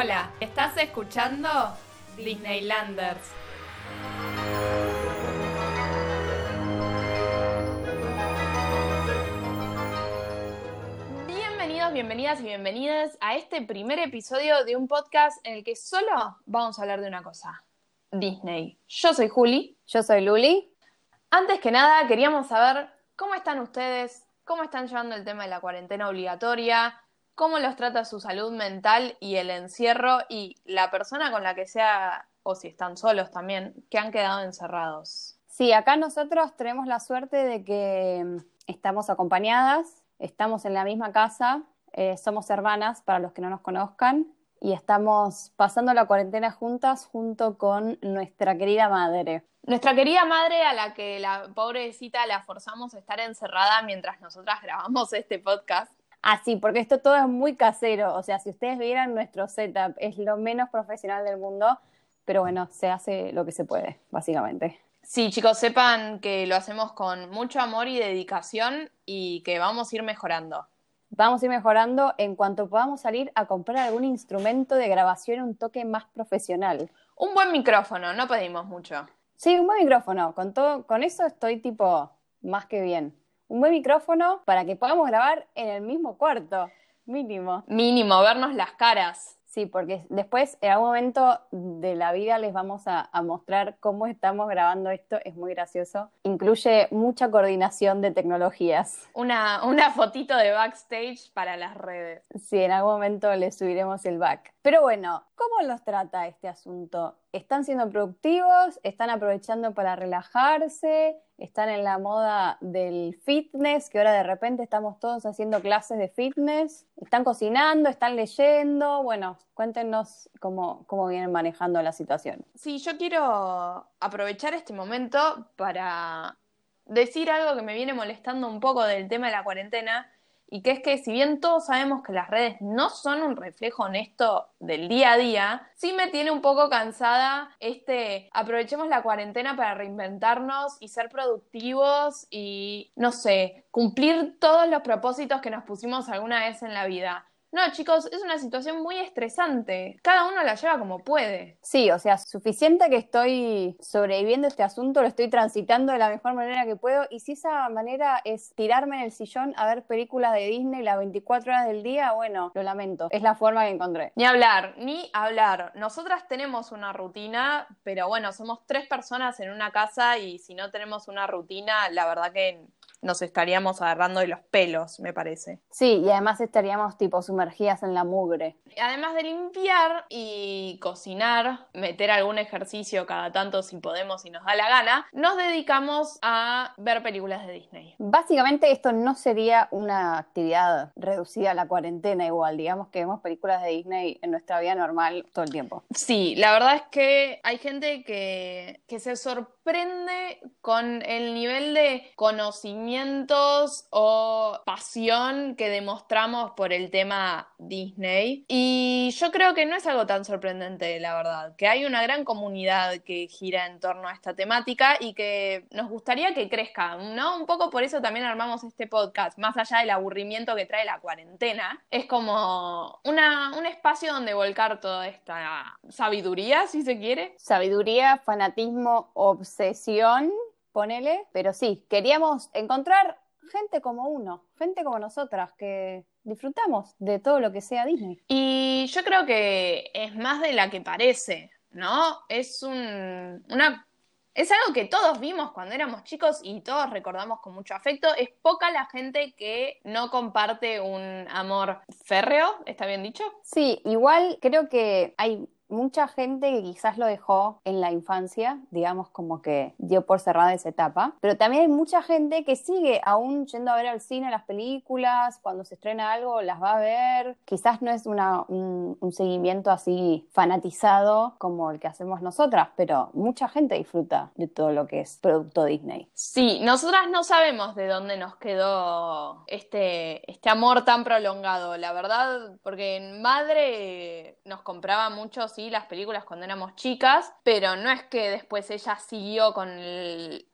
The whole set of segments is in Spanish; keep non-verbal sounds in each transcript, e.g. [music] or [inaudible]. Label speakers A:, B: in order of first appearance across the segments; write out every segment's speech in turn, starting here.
A: Hola, ¿estás escuchando Disneylanders? Bienvenidos, bienvenidas y bienvenidas a este primer episodio de un podcast en el que solo vamos a hablar de una cosa, Disney. Yo soy Juli.
B: Yo soy Luli.
A: Antes que nada, queríamos saber cómo están ustedes, cómo están llevando el tema de la cuarentena obligatoria, cómo los trata su salud mental y el encierro y la persona con la que sea, o si están solos también, que han quedado encerrados.
B: Sí, acá nosotros tenemos la suerte de que mm, estamos acompañadas, estamos en la misma casa, eh, somos hermanas para los que no nos conozcan y estamos pasando la cuarentena juntas junto con nuestra querida madre.
A: Nuestra querida madre a la que la pobrecita la forzamos a estar encerrada mientras nosotras grabamos este podcast.
B: Ah, sí, porque esto todo es muy casero. O sea, si ustedes vieran nuestro setup, es lo menos profesional del mundo, pero bueno, se hace lo que se puede, básicamente.
A: Sí, chicos, sepan que lo hacemos con mucho amor y dedicación y que vamos a ir mejorando.
B: Vamos a ir mejorando en cuanto podamos salir a comprar algún instrumento de grabación un toque más profesional.
A: Un buen micrófono, no pedimos mucho.
B: Sí, un buen micrófono. Con todo, con eso estoy tipo más que bien un buen micrófono para que podamos grabar en el mismo cuarto, mínimo.
A: Mínimo, vernos las caras.
B: Sí, porque después en algún momento de la vida les vamos a, mostrar cómo estamos grabando esto, es muy gracioso. Incluye mucha coordinación de tecnologías.
A: Una, una fotito de backstage para las redes.
B: Sí, en algún momento les subiremos el back. Pero bueno, ¿cómo los trata este asunto? ¿Están siendo productivos? ¿Están aprovechando para relajarse? ¿Están en la moda del fitness? Que ahora de repente estamos todos haciendo clases de fitness. ¿Están cocinando? ¿Están leyendo? Bueno, cuéntenos cómo, cómo vienen manejando la situación.
A: Sí, yo quiero aprovechar este momento para decir algo que me viene molestando un poco del tema de la cuarentena y que es que si bien todos sabemos que las redes no son un reflejo honesto del día a día, sí me tiene un poco cansada este aprovechemos la cuarentena para reinventarnos y ser productivos y no sé, cumplir todos los propósitos que nos pusimos alguna vez en la vida. No, chicos, es una situación muy estresante. Cada uno la lleva como puede.
B: Sí, o sea, suficiente que estoy sobreviviendo este asunto, lo estoy transitando de la mejor manera que puedo. Y si esa manera es tirarme en el sillón a ver películas de Disney las 24 horas del día, bueno, lo lamento. Es la forma que encontré.
A: Ni hablar, ni hablar. Nosotras tenemos una rutina, pero bueno, somos tres personas en una casa y si no tenemos una rutina, la verdad que nos estaríamos agarrando de los pelos, me parece.
B: Sí, y además estaríamos tipo sumergidas en la mugre.
A: Además de limpiar y cocinar, meter algún ejercicio cada tanto si podemos y nos da la gana, nos dedicamos a ver películas de Disney.
B: Básicamente esto no sería una actividad reducida a la cuarentena igual, digamos que vemos películas de Disney en nuestra vida normal todo el tiempo.
A: Sí, la verdad es que hay gente que, que se sorprende con el nivel de conocimientos o pasión que demostramos por el tema Disney. Y yo creo que no es algo tan sorprendente, la verdad, que hay una gran comunidad que gira en torno a esta temática y que nos gustaría que crezca, ¿no? Un poco por eso también armamos este podcast, más allá del aburrimiento que trae la cuarentena. Es como una, un espacio donde volcar toda esta sabiduría, si se quiere.
B: Sabiduría, fanatismo, obsesión, ponele, pero sí, queríamos encontrar gente como uno, gente como nosotras, que disfrutamos de todo lo que sea Disney.
A: Y yo creo que es más de la que parece, ¿no? Es un, una... Es algo que todos vimos cuando éramos chicos y todos recordamos con mucho afecto. Es poca la gente que no comparte un amor férreo, ¿está bien dicho?
B: Sí, igual creo que hay mucha gente que quizás lo dejó en la infancia, digamos como que dio por cerrada esa etapa, pero también hay mucha gente que sigue aún yendo a ver al cine las películas, cuando se estrena algo las va a ver, quizás no es una, un, seguimiento así fanatizado como el que hacemos nosotras, pero mucha gente disfruta de todo lo que es producto Disney.
A: Sí, nosotras no sabemos de dónde nos quedó este, este amor tan prolongado, la verdad, porque en madre nos compraba muchos las películas cuando éramos chicas, pero no es que después ella siguió con el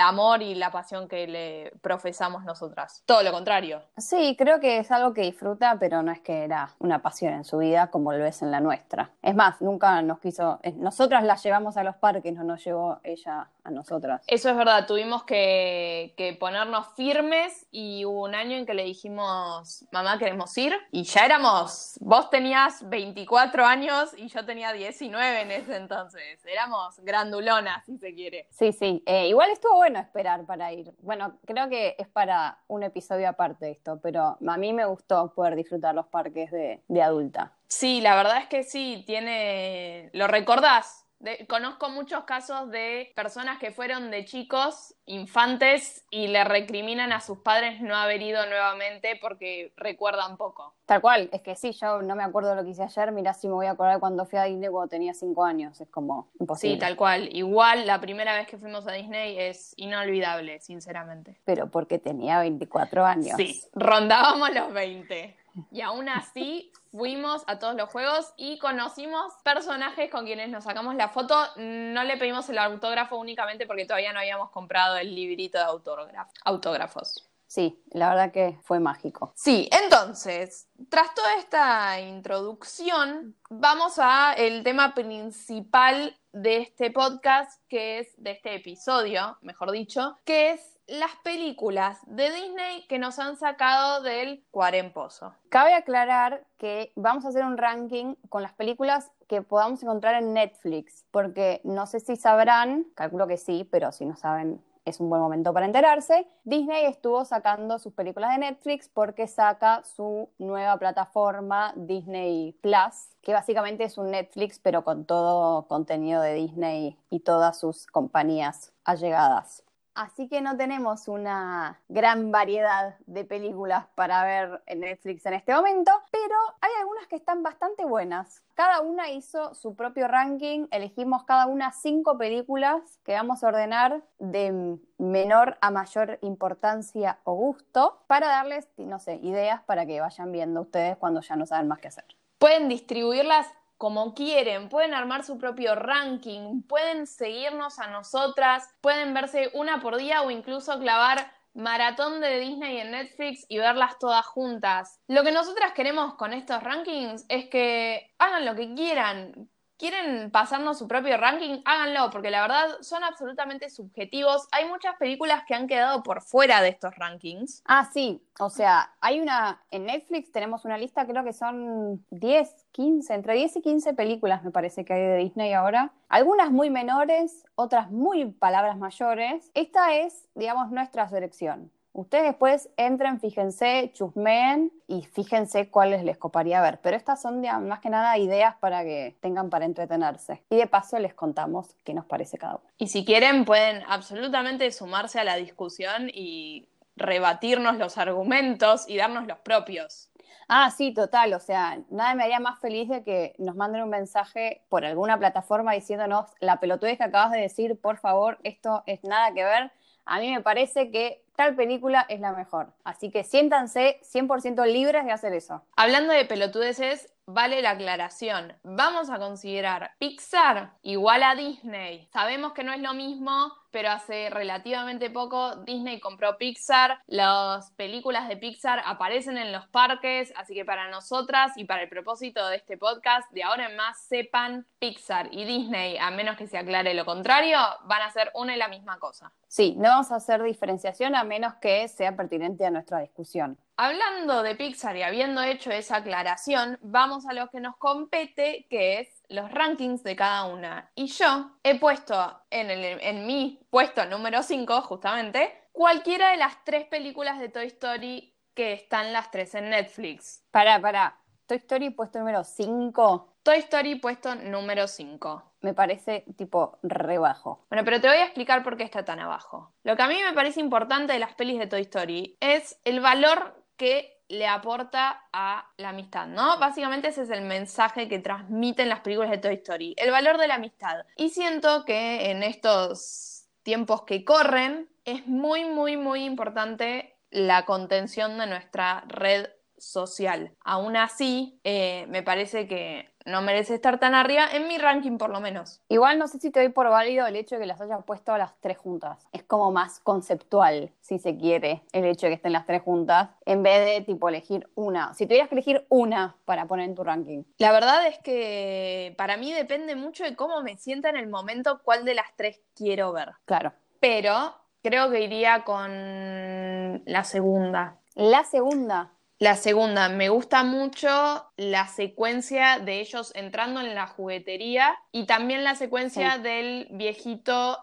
A: amor y la pasión que le profesamos nosotras. Todo lo contrario.
B: Sí, creo que es algo que disfruta, pero no es que era una pasión en su vida como lo es en la nuestra. Es más, nunca nos quiso, nosotras la llevamos a los parques, no nos llevó ella a nosotras.
A: Eso es verdad, tuvimos que, que ponernos firmes y hubo un año en que le dijimos, mamá, queremos ir. Y ya éramos, vos tenías 24 años y yo tenía 19 en ese entonces. Éramos grandulonas, si se quiere.
B: Sí, sí. Eh, igual estuvo bueno esperar para ir. Bueno, creo que es para un episodio aparte esto, pero a mí me gustó poder disfrutar los parques de, de adulta.
A: Sí, la verdad es que sí, tiene. ¿Lo recordás? De- conozco muchos casos de personas que fueron de chicos, infantes, y le recriminan a sus padres no haber ido nuevamente porque recuerdan poco.
B: Tal cual, es que sí, yo no me acuerdo lo que hice ayer, mirá si me voy a acordar cuando fui a Disney cuando tenía cinco años, es como imposible.
A: Sí, tal cual. Igual la primera vez que fuimos a Disney es inolvidable, sinceramente.
B: Pero porque tenía 24 años.
A: Sí, rondábamos los 20. Y aún así fuimos a todos los juegos y conocimos personajes con quienes nos sacamos la foto. No le pedimos el autógrafo únicamente porque todavía no habíamos comprado el librito de autógrafo- autógrafos.
B: Sí, la verdad que fue mágico.
A: Sí, entonces, tras toda esta introducción, vamos a el tema principal de este podcast, que es de este episodio, mejor dicho, que es las películas de Disney que nos han sacado del cuarempozo.
B: Cabe aclarar que vamos a hacer un ranking con las películas que podamos encontrar en Netflix, porque no sé si sabrán, calculo que sí, pero si no saben es un buen momento para enterarse. Disney estuvo sacando sus películas de Netflix porque saca su nueva plataforma Disney Plus, que básicamente es un Netflix pero con todo contenido de Disney y todas sus compañías allegadas. Así que no tenemos una gran variedad de películas para ver en Netflix en este momento, pero hay algunas que están bastante buenas. Cada una hizo su propio ranking, elegimos cada una cinco películas que vamos a ordenar de menor a mayor importancia o gusto para darles, no sé, ideas para que vayan viendo ustedes cuando ya no saben más qué hacer.
A: Pueden distribuirlas como quieren, pueden armar su propio ranking, pueden seguirnos a nosotras, pueden verse una por día o incluso clavar maratón de Disney en Netflix y verlas todas juntas. Lo que nosotras queremos con estos rankings es que hagan lo que quieran. ¿Quieren pasarnos su propio ranking? Háganlo, porque la verdad son absolutamente subjetivos. Hay muchas películas que han quedado por fuera de estos rankings.
B: Ah, sí, o sea, hay una, en Netflix tenemos una lista, creo que son 10, 15, entre 10 y 15 películas me parece que hay de Disney ahora. Algunas muy menores, otras muy palabras mayores. Esta es, digamos, nuestra selección. Ustedes después entren, fíjense, chusmeen y fíjense cuáles les coparía ver. Pero estas son digamos, más que nada ideas para que tengan para entretenerse. Y de paso les contamos qué nos parece cada uno.
A: Y si quieren pueden absolutamente sumarse a la discusión y rebatirnos los argumentos y darnos los propios.
B: Ah, sí, total. O sea, nada me haría más feliz de que nos manden un mensaje por alguna plataforma diciéndonos la pelotudez que acabas de decir, por favor, esto es nada que ver. A mí me parece que tal película es la mejor. Así que siéntanse 100% libres de hacer eso.
A: Hablando de pelotudeces, vale la aclaración. Vamos a considerar Pixar igual a Disney. Sabemos que no es lo mismo, pero hace relativamente poco Disney compró Pixar. Las películas de Pixar aparecen en los parques, así que para nosotras y para el propósito de este podcast, de ahora en más sepan Pixar y Disney, a menos que se aclare lo contrario, van a ser una y la misma cosa.
B: Sí, no vamos a hacer diferenciación a menos que sea pertinente a nuestra discusión.
A: Hablando de Pixar y habiendo hecho esa aclaración, vamos a lo que nos compete, que es los rankings de cada una. Y yo he puesto en, el, en mi puesto número 5, justamente, cualquiera de las tres películas de Toy Story que están las tres en Netflix.
B: Para, para. Toy Story puesto número 5
A: Toy Story puesto número 5.
B: me parece tipo rebajo.
A: Bueno, pero te voy a explicar por qué está tan abajo. Lo que a mí me parece importante de las pelis de Toy Story es el valor que le aporta a la amistad, ¿no? Básicamente ese es el mensaje que transmiten las películas de Toy Story, el valor de la amistad. Y siento que en estos tiempos que corren es muy, muy, muy importante la contención de nuestra red social. Aún así, eh, me parece que no merece estar tan arriba, en mi ranking por lo menos.
B: Igual no sé si te doy por válido el hecho de que las hayas puesto a las tres juntas. Es como más conceptual, si se quiere, el hecho de que estén las tres juntas, en vez de tipo elegir una. Si tuvieras que elegir una para poner en tu ranking.
A: La verdad es que para mí depende mucho de cómo me sienta en el momento cuál de las tres quiero ver.
B: Claro.
A: Pero creo que iría con la segunda.
B: La segunda.
A: La segunda, me gusta mucho la secuencia de ellos entrando en la juguetería y también la secuencia del viejito,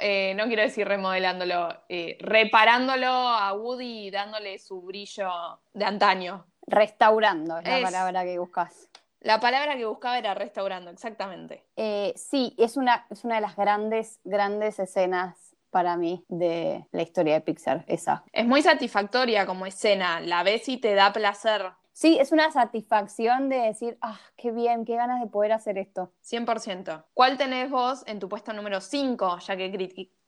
A: eh, no quiero decir remodelándolo, eh, reparándolo a Woody y dándole su brillo de antaño.
B: Restaurando es la palabra que buscas.
A: La palabra que buscaba era restaurando, exactamente.
B: Eh, sí, es una, es una de las grandes, grandes escenas para mí de la historia de Pixar, esa.
A: Es muy satisfactoria como escena, la ves y te da placer.
B: Sí, es una satisfacción de decir, ah, qué bien, qué ganas de poder hacer esto.
A: 100%. ¿Cuál tenés vos en tu puesto número 5, ya que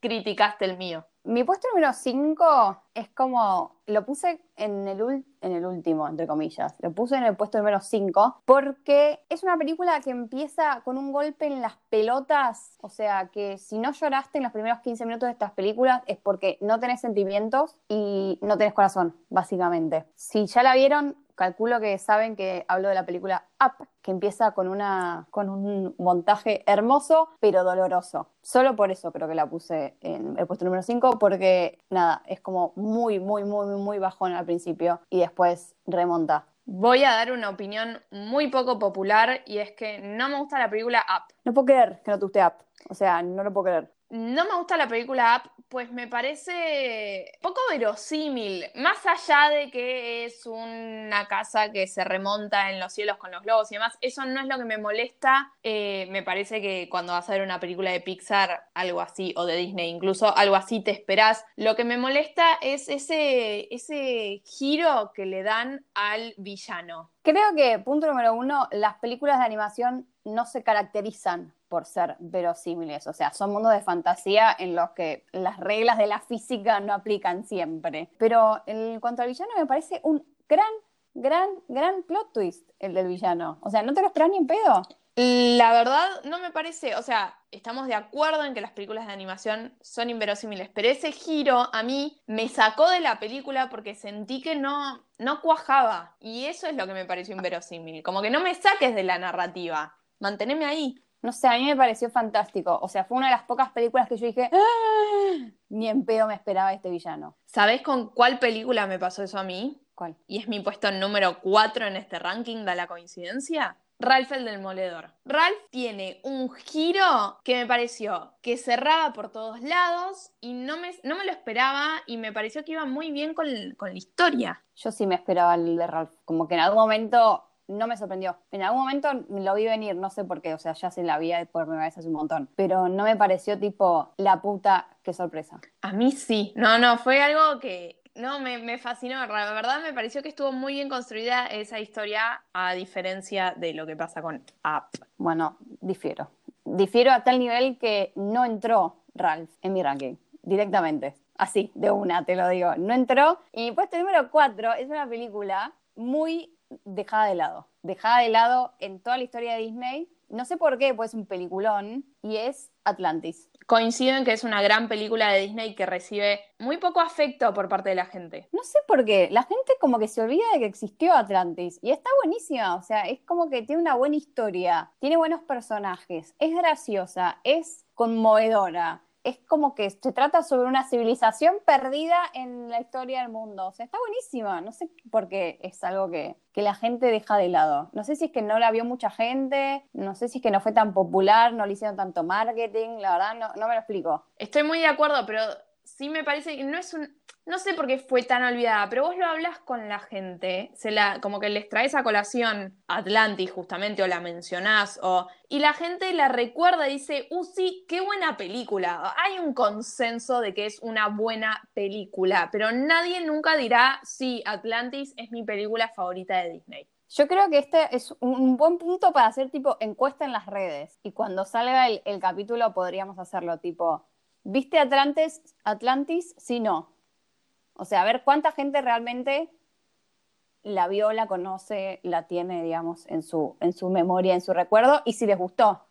A: criticaste el mío?
B: Mi puesto número 5 es como, lo puse en el, en el último, entre comillas, lo puse en el puesto número 5 porque es una película que empieza con un golpe en las pelotas, o sea que si no lloraste en los primeros 15 minutos de estas películas es porque no tenés sentimientos y no tenés corazón, básicamente. Si ya la vieron, calculo que saben que hablo de la película Up, que empieza con, una, con un montaje hermoso, pero doloroso. Solo por eso creo que la puse en el puesto número 5, porque nada, es como muy, muy, muy, muy bajón al principio y después remonta.
A: Voy a dar una opinión muy poco popular y es que no me gusta la película Up.
B: No puedo creer que no te guste Up. O sea, no lo puedo creer.
A: No me gusta la película Up, pues me parece poco verosímil, más allá de que es una casa que se remonta en los cielos con los globos y demás, eso no es lo que me molesta, eh, me parece que cuando vas a ver una película de Pixar, algo así, o de Disney incluso, algo así te esperás, lo que me molesta es ese, ese giro que le dan al villano.
B: Creo que, punto número uno, las películas de animación no se caracterizan por ser verosímiles, o sea, son mundos de fantasía en los que las reglas de la física no aplican siempre. Pero en cuanto al villano, me parece un gran, gran, gran plot twist el del villano. O sea, no te lo esperas ni en pedo.
A: La verdad, no me parece, o sea, estamos de acuerdo en que las películas de animación son inverosímiles, pero ese giro a mí me sacó de la película porque sentí que no, no cuajaba. Y eso es lo que me pareció inverosímil. Como que no me saques de la narrativa, manteneme ahí.
B: No sé, a mí me pareció fantástico. O sea, fue una de las pocas películas que yo dije, ¡Ah! ni en pedo me esperaba este villano.
A: ¿Sabés con cuál película me pasó eso a mí?
B: ¿Cuál?
A: Y es mi puesto número 4 en este ranking, da la coincidencia. Ralph el del moledor. Ralph tiene un giro que me pareció que cerraba por todos lados y no me, no me lo esperaba y me pareció que iba muy bien con, con la historia.
B: Yo sí me esperaba el de Ralph. Como que en algún momento no me sorprendió. En algún momento lo vi venir, no sé por qué, o sea, ya se la vi por primera vez hace un montón, pero no me pareció tipo la puta, qué sorpresa.
A: A mí sí, no, no, fue algo que, no, me, fascinó, la verdad me pareció que estuvo muy bien construida esa historia a diferencia de lo que pasa con App.
B: Bueno, difiero. Difiero a tal nivel que no entró Ralph en mi ranking, directamente. Así, de una, te lo digo. No entró. Y puesto número 4 es una película muy dejada de lado. Dejada de lado en toda la historia de Disney. No sé por qué, pues es un peliculón. Y es Atlantis.
A: Coincido en que es una gran película de Disney que recibe muy poco afecto por parte de la gente.
B: No sé por qué. La gente como que se olvida de que existió Atlantis. Y está buenísima. O sea, es como que tiene una buena historia. Tiene buenos personajes. Es graciosa. Es conmovedora es como que se trata sobre una civilización perdida en la historia del mundo. O sea, está buenísima. No sé por qué es algo que, que, la gente deja de lado. No sé si es que no la vio mucha gente, no sé si es que no fue tan popular, no le hicieron tanto marketing, la verdad no, no me lo explico.
A: Estoy muy de acuerdo, pero sí me parece que no es un, no sé por qué fue tan olvidada, pero vos lo hablas con la gente, se la, como que les traes a colación Atlantis justamente, o la mencionás, o, y la gente la recuerda y dice, uh, sí, qué buena película. Hay un consenso de que es una buena película, pero nadie nunca dirá, sí, Atlantis es mi película favorita de Disney.
B: Yo creo que este es un buen punto para hacer tipo encuesta en las redes. Y cuando salga el, capítulo podríamos hacerlo tipo, ¿viste Atlantis? Atlantis? Sí, no. O sea, a ver cuánta gente realmente la vio, la conoce, la tiene, digamos, en su, en su memoria, en su recuerdo, y si les gustó.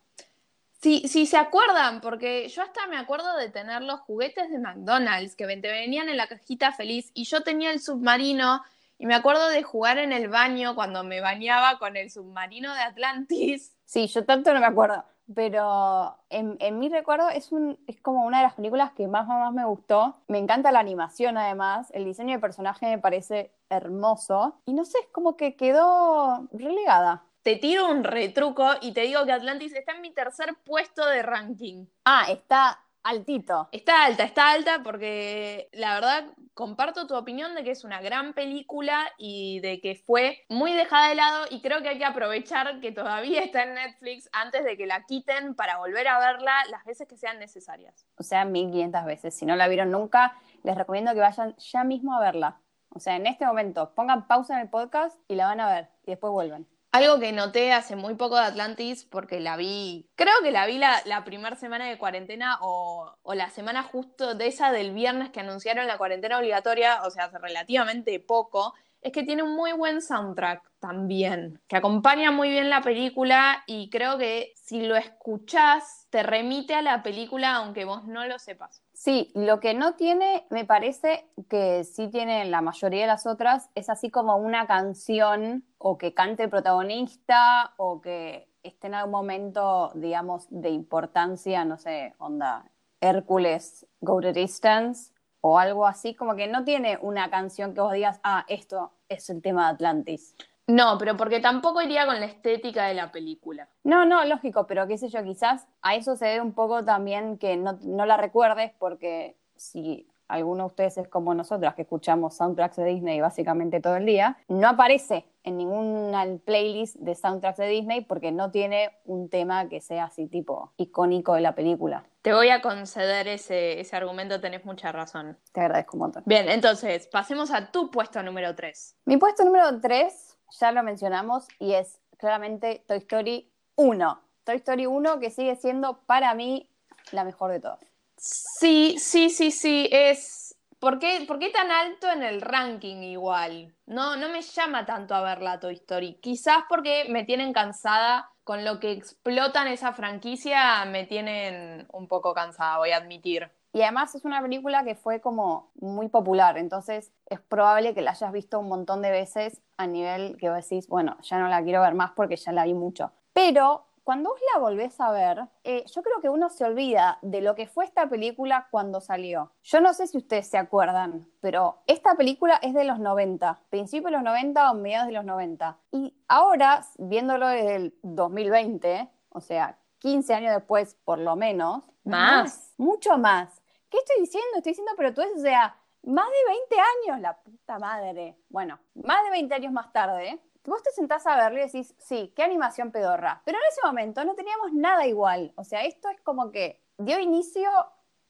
A: Sí, sí, se acuerdan, porque yo hasta me acuerdo de tener los juguetes de McDonald's que te venían en la cajita feliz y yo tenía el submarino y me acuerdo de jugar en el baño cuando me bañaba con el submarino de Atlantis.
B: Sí, yo tanto no me acuerdo, pero en, mi recuerdo es, un, es como una de las películas que más, más me gustó. Me encanta la animación además, el diseño de personaje me parece hermoso y no sé, es como que quedó relegada
A: te tiro un retruco y te digo que Atlantis está en mi tercer puesto de ranking.
B: Ah, está altito.
A: Está alta, está alta porque la verdad comparto tu opinión de que es una gran película y de que fue muy dejada de lado y creo que hay que aprovechar que todavía está en Netflix antes de que la quiten para volver a verla las veces que sean necesarias.
B: O sea, 1500 veces. Si no la vieron nunca, les recomiendo que vayan ya mismo a verla. O sea, en este momento, pongan pausa en el podcast y la van a ver y después vuelven.
A: Algo que noté hace muy poco de Atlantis, porque la vi, creo que la vi la, la primera semana de cuarentena o, o, la semana justo de esa del viernes que anunciaron la cuarentena obligatoria, o sea, hace relativamente poco, es que tiene un muy buen soundtrack también, que acompaña muy bien la película y creo que si lo escuchás te remite a la película aunque vos no lo sepas.
B: Sí, lo que no tiene, me parece que sí tiene la mayoría de las otras, es así como una canción o que cante el protagonista o que esté en algún momento, digamos, de importancia, no sé, onda, Hércules, Go to Distance o algo así, como que no tiene una canción que vos digas, ah, esto es el tema de Atlantis.
A: No, pero porque tampoco iría con la estética de la película.
B: No, no, lógico, pero qué sé yo, quizás a eso se debe un poco también que no, la recuerdes porque si alguno de ustedes es como nosotras que escuchamos soundtracks de Disney básicamente todo el día, no aparece en ninguna playlist de soundtracks de Disney porque no tiene un tema que sea así tipo icónico de la película.
A: Te voy a conceder ese, ese argumento, tenés mucha razón.
B: Te agradezco un montón.
A: Bien, entonces, pasemos a tu puesto número 3.
B: Mi puesto número 3 ya lo mencionamos y es claramente Toy Story 1. Toy Story 1 que sigue siendo para mí la mejor de todas.
A: Sí, sí, sí, sí, es... ¿Por qué, ¿Por qué, tan alto en el ranking igual? No, no me llama tanto a ver la Toy Story. Quizás porque me tienen cansada con lo que explotan esa franquicia, me tienen un poco cansada, voy a admitir.
B: Y además es una película que fue como muy popular, entonces es probable que la hayas visto un montón de veces a nivel que vos decís, bueno, ya no la quiero ver más porque ya la vi mucho. Pero cuando vos la volvés a ver, eh, yo creo que uno se olvida de lo que fue esta película cuando salió. Yo no sé si ustedes se acuerdan, pero esta película es de los 90, principios de los 90 o mediados de los 90. Y ahora, viéndolo desde el 2020, o sea, 15 años después por lo menos,
A: más,
B: mucho más. ¿Qué estoy diciendo? Estoy diciendo, pero tú es, o sea, más de 20 años, la puta madre. Bueno, más de 20 años más tarde, vos te sentás a verlo y decís, sí, qué animación pedorra. Pero en ese momento no teníamos nada igual. O sea, esto es como que dio inicio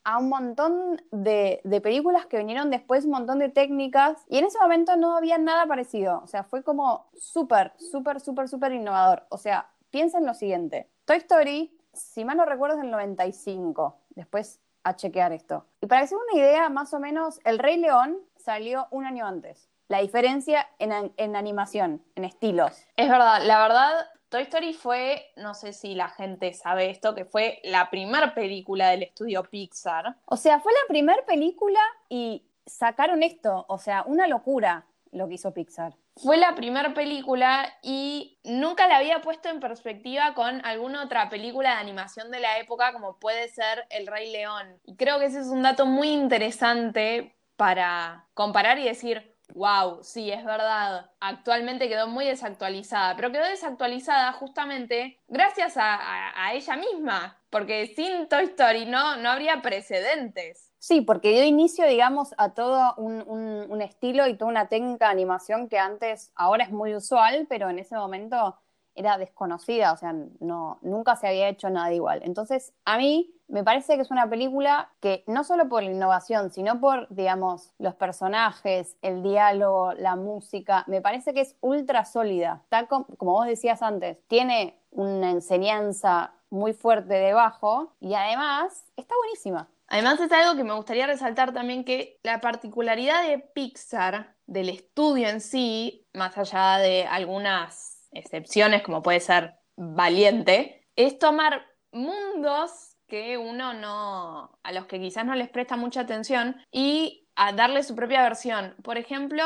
B: a un montón de, de, películas que vinieron después, un montón de técnicas, y en ese momento no había nada parecido. O sea, fue como súper, súper, súper, súper innovador. O sea, piensa en lo siguiente. Toy Story, si mal no recuerdo, es del 95. Después a chequear esto. Y para que se una idea, más o menos, El Rey León salió un año antes. La diferencia en, en animación, en estilos.
A: Es verdad, la verdad, Toy Story fue, no sé si la gente sabe esto, que fue la primera película del estudio Pixar.
B: O sea, fue la primera película y sacaron esto, o sea, una locura lo que hizo Pixar.
A: Fue la primera película y nunca la había puesto en perspectiva con alguna otra película de animación de la época como puede ser El Rey León. Y creo que ese es un dato muy interesante para comparar y decir, wow, sí, es verdad, actualmente quedó muy desactualizada, pero quedó desactualizada justamente gracias a, ella misma, porque sin Toy Story no, no habría precedentes.
B: Sí, porque dio inicio, digamos, a todo un, estilo y toda una técnica de animación que antes, ahora es muy usual, pero en ese momento era desconocida, o sea, no, nunca se había hecho nada igual. Entonces, a mí me parece que es una película que no solo por la innovación, sino por, digamos, los personajes, el diálogo, la música, me parece que es ultra sólida. Está como vos decías antes, tiene una enseñanza muy fuerte debajo y además está buenísima.
A: Además es algo que me gustaría resaltar también que la particularidad de Pixar del estudio en sí, más allá de algunas excepciones como puede ser valiente, es tomar mundos que uno no, a los que quizás no les presta mucha atención y a darle su propia versión. Por ejemplo,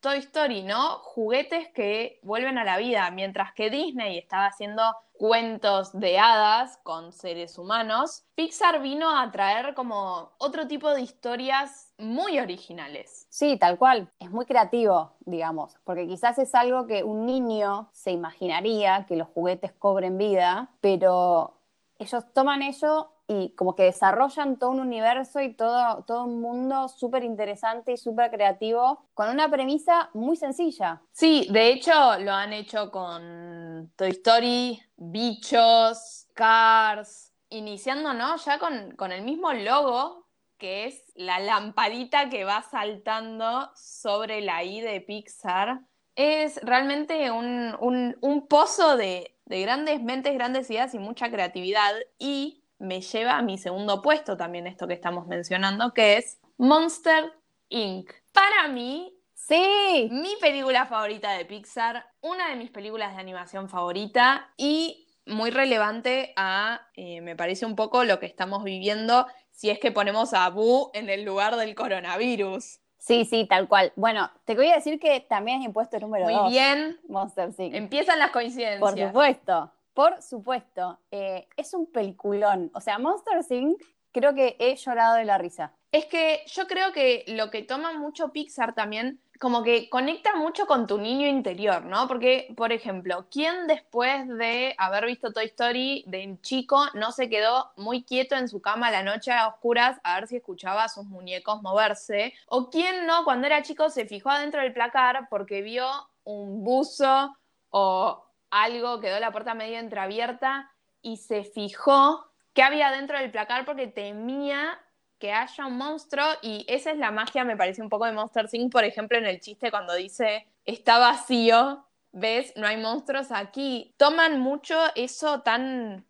A: Toy Story, ¿no? Juguetes que vuelven a la vida, mientras que Disney estaba haciendo cuentos de hadas con seres humanos, Pixar vino a traer como otro tipo de historias muy originales.
B: Sí, tal cual. Es muy creativo, digamos, porque quizás es algo que un niño se imaginaría que los juguetes cobren vida, pero ellos toman ello y como que desarrollan todo un universo y todo, todo un mundo súper interesante y súper creativo con una premisa muy sencilla.
A: Sí, de hecho lo han hecho con Toy Story, Bichos, Cars, iniciando, ¿no? Ya con, con el mismo logo que es la lamparita que va saltando sobre la I de Pixar. Es realmente un, un, un pozo de, de grandes mentes, grandes ideas y mucha creatividad. Y me lleva a mi segundo puesto también esto que estamos mencionando, que es Monster Inc. Para mí,
B: sí,
A: mi película favorita de Pixar, una de mis películas de animación favorita y muy relevante a, eh, me parece un poco lo que estamos viviendo si es que ponemos a Boo en el lugar del coronavirus.
B: Sí, sí, tal cual. Bueno, te voy a decir que también es impuesto número 2.
A: Muy bien.
B: Monster Inc.
A: Empiezan las coincidencias.
B: Por supuesto. Por supuesto, eh, es un peliculón. O sea, Monster Inc. creo que he llorado de la risa.
A: Es que yo creo que lo que toma mucho Pixar también, como que conecta mucho con tu niño interior, ¿no? Porque, por ejemplo, ¿quién después de haber visto Toy Story de chico no se quedó muy quieto en su cama la noche a oscuras a ver si escuchaba a sus muñecos moverse? ¿O quién no, cuando era chico, se fijó adentro del placar porque vio un buzo o algo, quedó la puerta medio entreabierta y se fijó qué había dentro del placar porque temía que haya un monstruo y esa es la magia, me parece un poco de Monster Inc., por ejemplo, en el chiste cuando dice está vacío, ves, no hay monstruos aquí. Toman mucho eso tan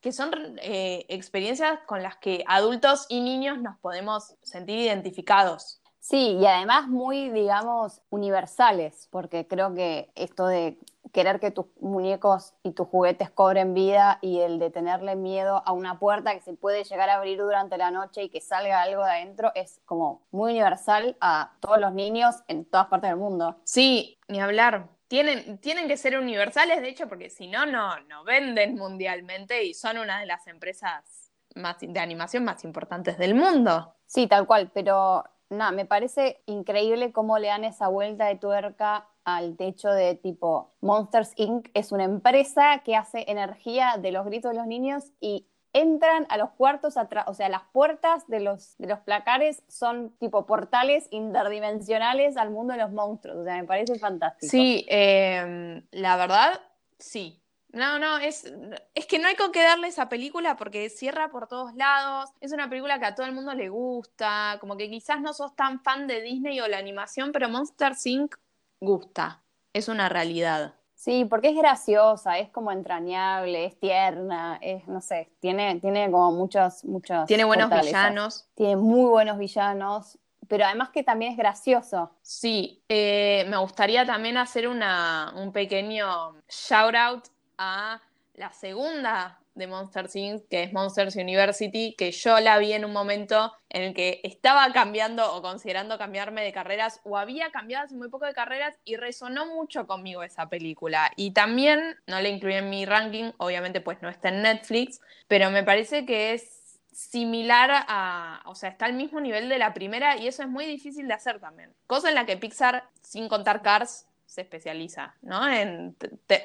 A: que son eh, experiencias con las que adultos y niños nos podemos sentir identificados.
B: Sí, y además muy, digamos, universales, porque creo que esto de querer que tus muñecos y tus juguetes cobren vida y el de tenerle miedo a una puerta que se puede llegar a abrir durante la noche y que salga algo de adentro es como muy universal a todos los niños en todas partes del mundo.
A: Sí, ni hablar. Tienen, tienen que ser universales, de hecho, porque si no, no, no venden mundialmente y son una de las empresas más, de animación más importantes del mundo.
B: Sí, tal cual, pero nada, me parece increíble cómo le dan esa vuelta de tuerca al techo de tipo Monsters Inc. es una empresa que hace energía de los gritos de los niños y entran a los cuartos atrás, o sea, las puertas de los, de los placares son tipo portales interdimensionales al mundo de los monstruos, o sea, me parece fantástico.
A: Sí, eh, la verdad, sí. No, no, es, es que no hay con qué darle esa película porque cierra por todos lados. Es una película que a todo el mundo le gusta. Como que quizás no sos tan fan de Disney o la animación, pero Monster Inc gusta, es una realidad.
B: Sí, porque es graciosa, es como entrañable, es tierna, es, no sé, tiene, tiene como muchos, muchos.
A: Tiene buenos villanos.
B: Tiene muy buenos villanos, pero además que también es gracioso.
A: Sí, eh, me gustaría también hacer una, un pequeño shout out a la segunda de Monster Inc., que es Monsters University, que yo la vi en un momento en el que estaba cambiando o considerando cambiarme de carreras o había cambiado hace muy poco de carreras y resonó mucho conmigo esa película. Y también, no la incluí en mi ranking, obviamente pues no está en Netflix, pero me parece que es similar a, o sea, está al mismo nivel de la primera y eso es muy difícil de hacer también. Cosa en la que Pixar, sin contar Cars, se especializa, ¿no? En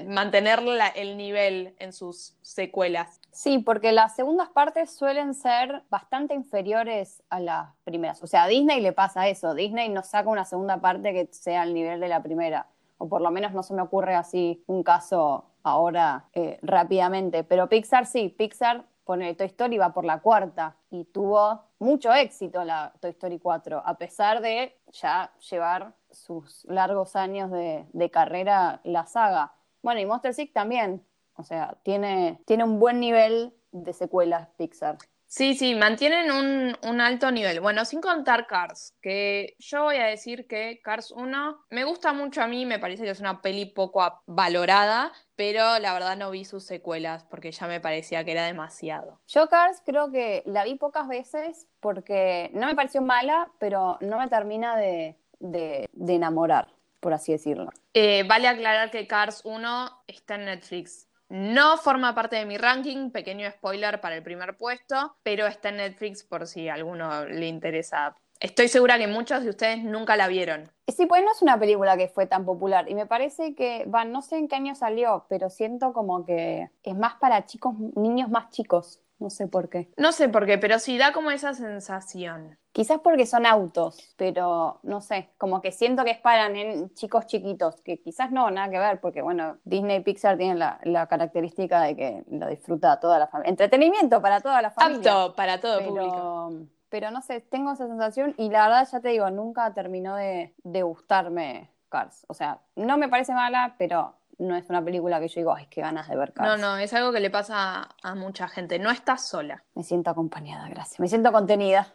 A: mantener el nivel en sus secuelas.
B: Sí, porque las segundas partes suelen ser bastante inferiores a las primeras. O sea, a Disney le pasa eso. Disney no saca una segunda parte que sea al nivel de la primera. O por lo menos no se me ocurre así un caso ahora eh, rápidamente. Pero Pixar sí, Pixar pone Toy Story va por la cuarta y tuvo mucho éxito la Toy Story 4, a pesar de ya llevar sus largos años de, carrera la saga. Bueno, y Monster Inc. también, o sea, tiene, tiene un buen nivel de secuelas Pixar.
A: Sí, sí, mantienen un, un, alto nivel. Bueno, sin contar Cars, que yo voy a decir que Cars 1 me gusta mucho a mí, me parece que es una peli poco valorada, pero la verdad no vi sus secuelas porque ya me parecía que era demasiado.
B: Yo Cars creo que la vi pocas veces porque no me pareció mala, pero no me termina de, de, enamorar, por así decirlo.
A: Eh, vale aclarar que Cars 1 está en Netflix. No forma parte de mi ranking, pequeño spoiler para el primer puesto, pero está en Netflix por si a alguno le interesa. Estoy segura que muchos de ustedes nunca la vieron.
B: Sí, pues no es una película que fue tan popular y me parece que, van, no sé en qué año salió, pero siento como que es más para chicos, niños más chicos. No sé por qué.
A: No sé por qué, pero sí da como esa sensación.
B: Quizás porque son autos, pero no sé, como que siento que es para chicos chiquitos, que quizás no, nada que ver, porque bueno, Disney y Pixar tienen la, característica de que lo disfruta toda la familia. Entretenimiento para toda la familia.
A: Apto para todo público.
B: Pero no sé, tengo esa sensación y la verdad ya te digo, nunca terminó de, de gustarme Cars. O sea, no me parece mala, pero no es una película que yo digo, ay, qué ganas de ver Cars.
A: No, no, es algo que le pasa a mucha gente. No estás sola.
B: Me siento acompañada, gracias. Me siento contenida.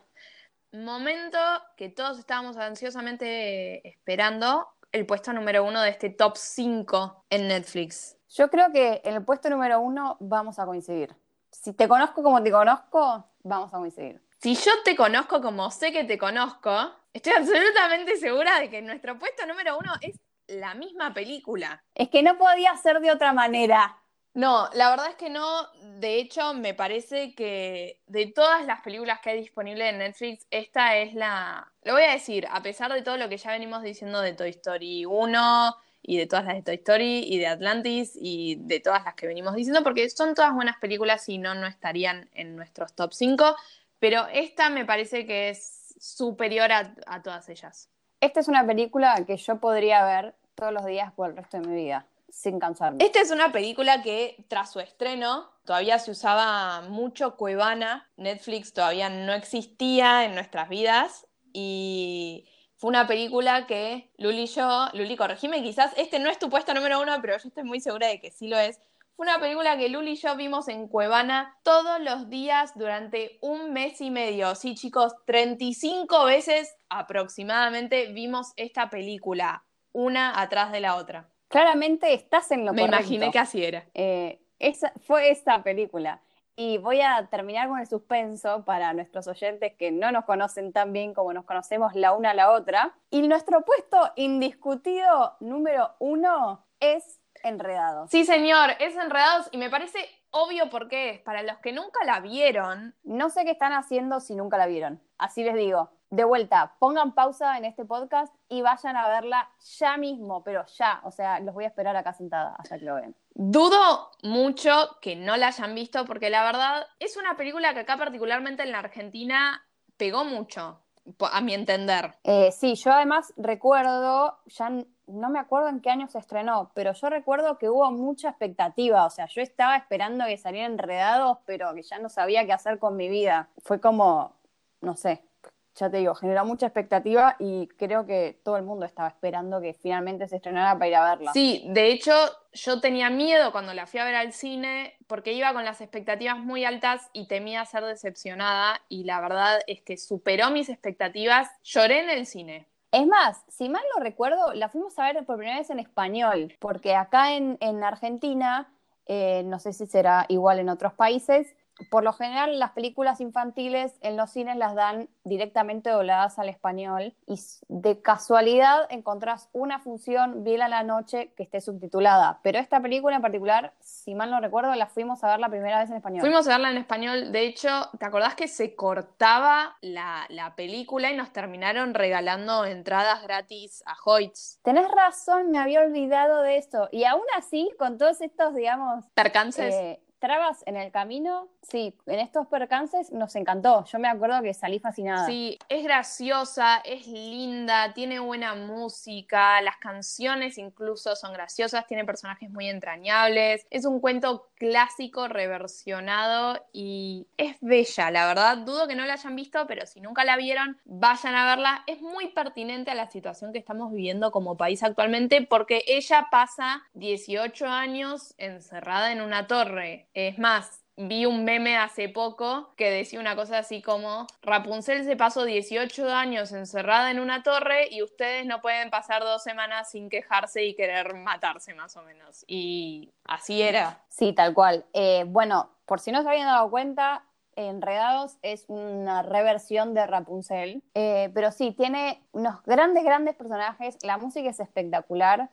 A: Momento que todos estábamos ansiosamente esperando, el puesto número uno de este top 5 en Netflix.
B: Yo creo que en el puesto número uno vamos a coincidir. Si te conozco como te conozco, vamos a coincidir.
A: Si yo te conozco como sé que te conozco, estoy absolutamente segura de que nuestro puesto número uno es la misma película.
B: Es que no podía ser de otra manera.
A: No, la verdad es que no. De hecho, me parece que de todas las películas que hay disponibles en Netflix, esta es la... Lo voy a decir, a pesar de todo lo que ya venimos diciendo de Toy Story 1 y de todas las de Toy Story y de Atlantis y de todas las que venimos diciendo, porque son todas buenas películas y no, no estarían en nuestros top 5, pero esta me parece que es superior a todas ellas.
B: Esta es una película que yo podría ver todos los días por el resto de mi vida, sin cansarme.
A: Esta es una película que tras su estreno todavía se usaba mucho Cuevana, Netflix todavía no existía en nuestras vidas y fue una película que Luli y yo, Luli, corregime, quizás este no es tu puesto número uno, pero yo estoy muy segura de que sí lo es. Fue una película que Luli y yo vimos en Cuevana todos los días durante un mes y medio. Sí, chicos, 35 veces aproximadamente vimos esta película una atrás de la otra.
B: Claramente estás en lo
A: Me imaginé que así era.
B: Eh, esa, fue esta película. Y voy a terminar con el suspenso para nuestros oyentes que no nos conocen tan bien como nos conocemos la una a la otra. Y nuestro puesto indiscutido número uno es Enredados.
A: Sí, señor, es Enredados y me parece obvio porque es. Para los que nunca la vieron.
B: No sé qué están haciendo si nunca la vieron. Así les digo de vuelta, pongan pausa en este podcast y vayan a verla ya mismo, pero ya, o sea, los voy a esperar acá sentada hasta que lo vean.
A: Dudo mucho que no la hayan visto porque la verdad es una película que acá particularmente en la Argentina pegó mucho, a mi entender.
B: Eh, sí, yo además recuerdo, ya no me acuerdo en qué año se estrenó, pero yo recuerdo que hubo mucha expectativa, o sea, yo estaba esperando que salieran enredados, pero que ya no sabía qué hacer con mi vida. Fue como, no sé, ya te digo, generó mucha expectativa y creo que todo el mundo estaba esperando que finalmente se estrenara para ir a verla.
A: Sí, de hecho, yo tenía miedo cuando la fui a ver al cine porque iba con las expectativas muy altas y temía ser decepcionada y la verdad es que superó mis expectativas, lloré en el cine.
B: Es más, si mal no recuerdo, la fuimos a ver por primera vez en español, porque acá en, Argentina, eh, no sé si será igual en otros países, por lo general las películas infantiles en los cines las dan directamente dobladas al español y de casualidad encontrás una función bien a la noche que esté subtitulada. Pero esta película en particular, si mal no recuerdo, la fuimos a ver la primera vez en español.
A: Fuimos a verla en español, de hecho, ¿te acordás que se cortaba la, la película y nos terminaron regalando entradas gratis a Hoyts?
B: Tenés razón, me había olvidado de esto. Y aún así, con todos estos, digamos...
A: Percances.
B: Eh, trabas en el camino, sí, en estos percances nos encantó. Yo me acuerdo que salí fascinada.
A: Sí, es graciosa, es linda, tiene buena música, las canciones incluso son graciosas, tiene personajes muy entrañables. Es un cuento clásico reversionado y es bella, la verdad. Dudo que no la hayan visto, pero si nunca la vieron, vayan a verla. Es muy pertinente a la situación que estamos viviendo como país actualmente porque ella pasa 18 años encerrada en una torre es más, vi un meme hace poco que decía una cosa así como, Rapunzel se pasó 18 años encerrada en una torre y ustedes no pueden pasar dos semanas sin quejarse y querer matarse más o menos. Y así era.
B: Sí, tal cual. Eh, bueno, por si no se habían dado cuenta, Enredados es una reversión de Rapunzel, eh, pero sí, tiene unos grandes, grandes personajes, la música es espectacular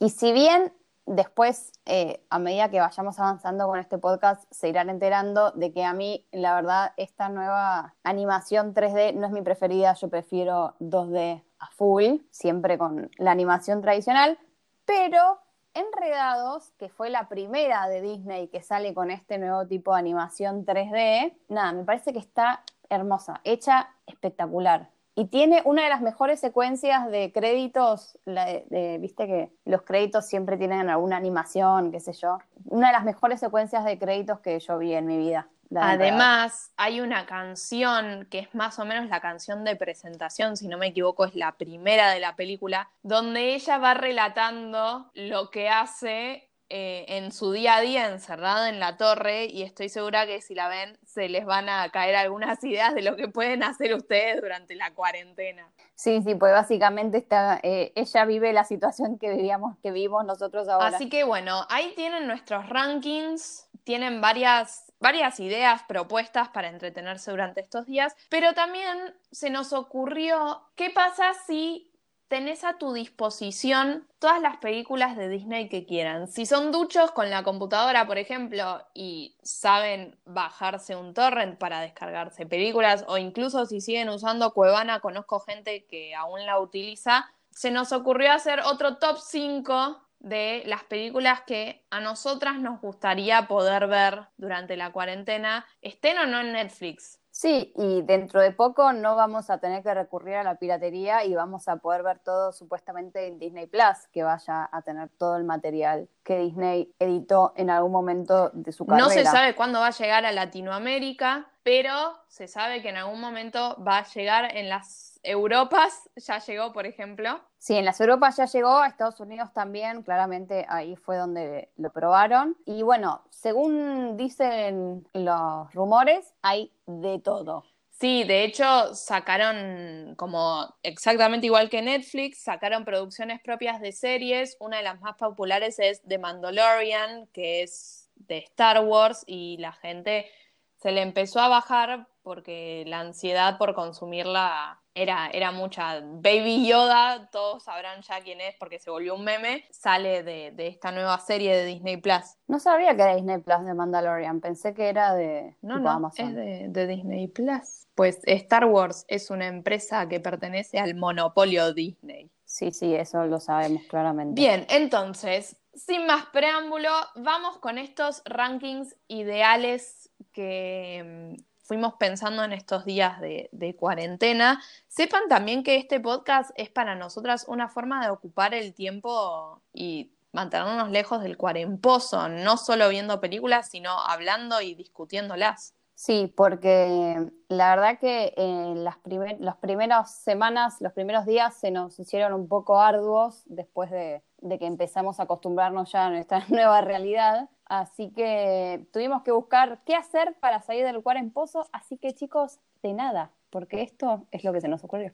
B: y si bien después, eh, a medida que vayamos avanzando con este podcast, se irán enterando de que a mí, la verdad, esta nueva animación 3D no es mi preferida, yo prefiero 2D a full, siempre con la animación tradicional, pero Enredados, que fue la primera de Disney que sale con este nuevo tipo de animación 3D, nada, me parece que está hermosa, hecha espectacular. Y tiene una de las mejores secuencias de créditos, viste que los créditos siempre tienen alguna animación, qué sé yo. Una de las mejores secuencias de créditos que yo vi en mi vida.
A: Además, hay una canción que es más o menos la canción de presentación, si no me equivoco, es la primera de la película, donde ella va relatando lo que hace eh, en su día a día encerrada en la torre y estoy segura que si la ven se les van a caer algunas [laughs] ideas de lo que pueden hacer ustedes durante la cuarentena.
B: Sí, sí, pues básicamente está, eh, ella vive la situación que vivíamos, que vivimos nosotros ahora.
A: Así que bueno, ahí tienen nuestros rankings, tienen varias, varias ideas, propuestas para entretenerse durante estos días, pero también se nos ocurrió, ¿qué pasa si tenés a tu disposición todas las películas de Disney que quieran. Si son duchos con la computadora, por ejemplo, y saben bajarse un torrent para descargarse películas, o incluso si siguen usando Cuevana, conozco gente que aún la utiliza, se nos ocurrió hacer otro top 5 de las películas que a nosotras nos gustaría poder ver durante la cuarentena, estén o no en Netflix.
B: Sí, y dentro de poco no vamos a tener que recurrir a la piratería y vamos a poder ver todo supuestamente en Disney Plus, que vaya a tener todo el material que Disney editó en algún momento de su carrera.
A: No se sabe cuándo va a llegar a Latinoamérica, pero se sabe que en algún momento va a llegar en las Europas, ya llegó, por ejemplo.
B: Sí, en las Europas ya llegó, a Estados Unidos también, claramente ahí fue donde lo probaron. Y bueno, según dicen los rumores, hay de todo.
A: Sí, de hecho sacaron como exactamente igual que Netflix, sacaron producciones propias de series. Una de las más populares es The Mandalorian, que es de Star Wars y la gente se le empezó a bajar porque la ansiedad por consumirla era, era mucha. Baby Yoda, todos sabrán ya quién es porque se volvió un meme, sale de, esta nueva serie de Disney Plus.
B: No sabía que era Disney Plus de Mandalorian, pensé que era de
A: no, no, Es de, de Disney Plus. Pues Star Wars es una empresa que pertenece al monopolio Disney.
B: Sí, sí, eso lo sabemos claramente.
A: Bien, entonces, sin más preámbulo, vamos con estos rankings ideales que fuimos pensando en estos días de, cuarentena. Sepan también que este podcast es para nosotras una forma de ocupar el tiempo y mantenernos lejos del cuaremposo, no solo viendo películas, sino hablando y discutiéndolas.
B: Sí, porque la verdad que en las, las primeras semanas, los primeros días se nos hicieron un poco arduos después de, de que empezamos a acostumbrarnos ya a nuestra [laughs] nueva realidad. Así que tuvimos que buscar qué hacer para salir del lugar en pozo. Así que chicos, de nada, porque esto es lo que se nos ocurrió.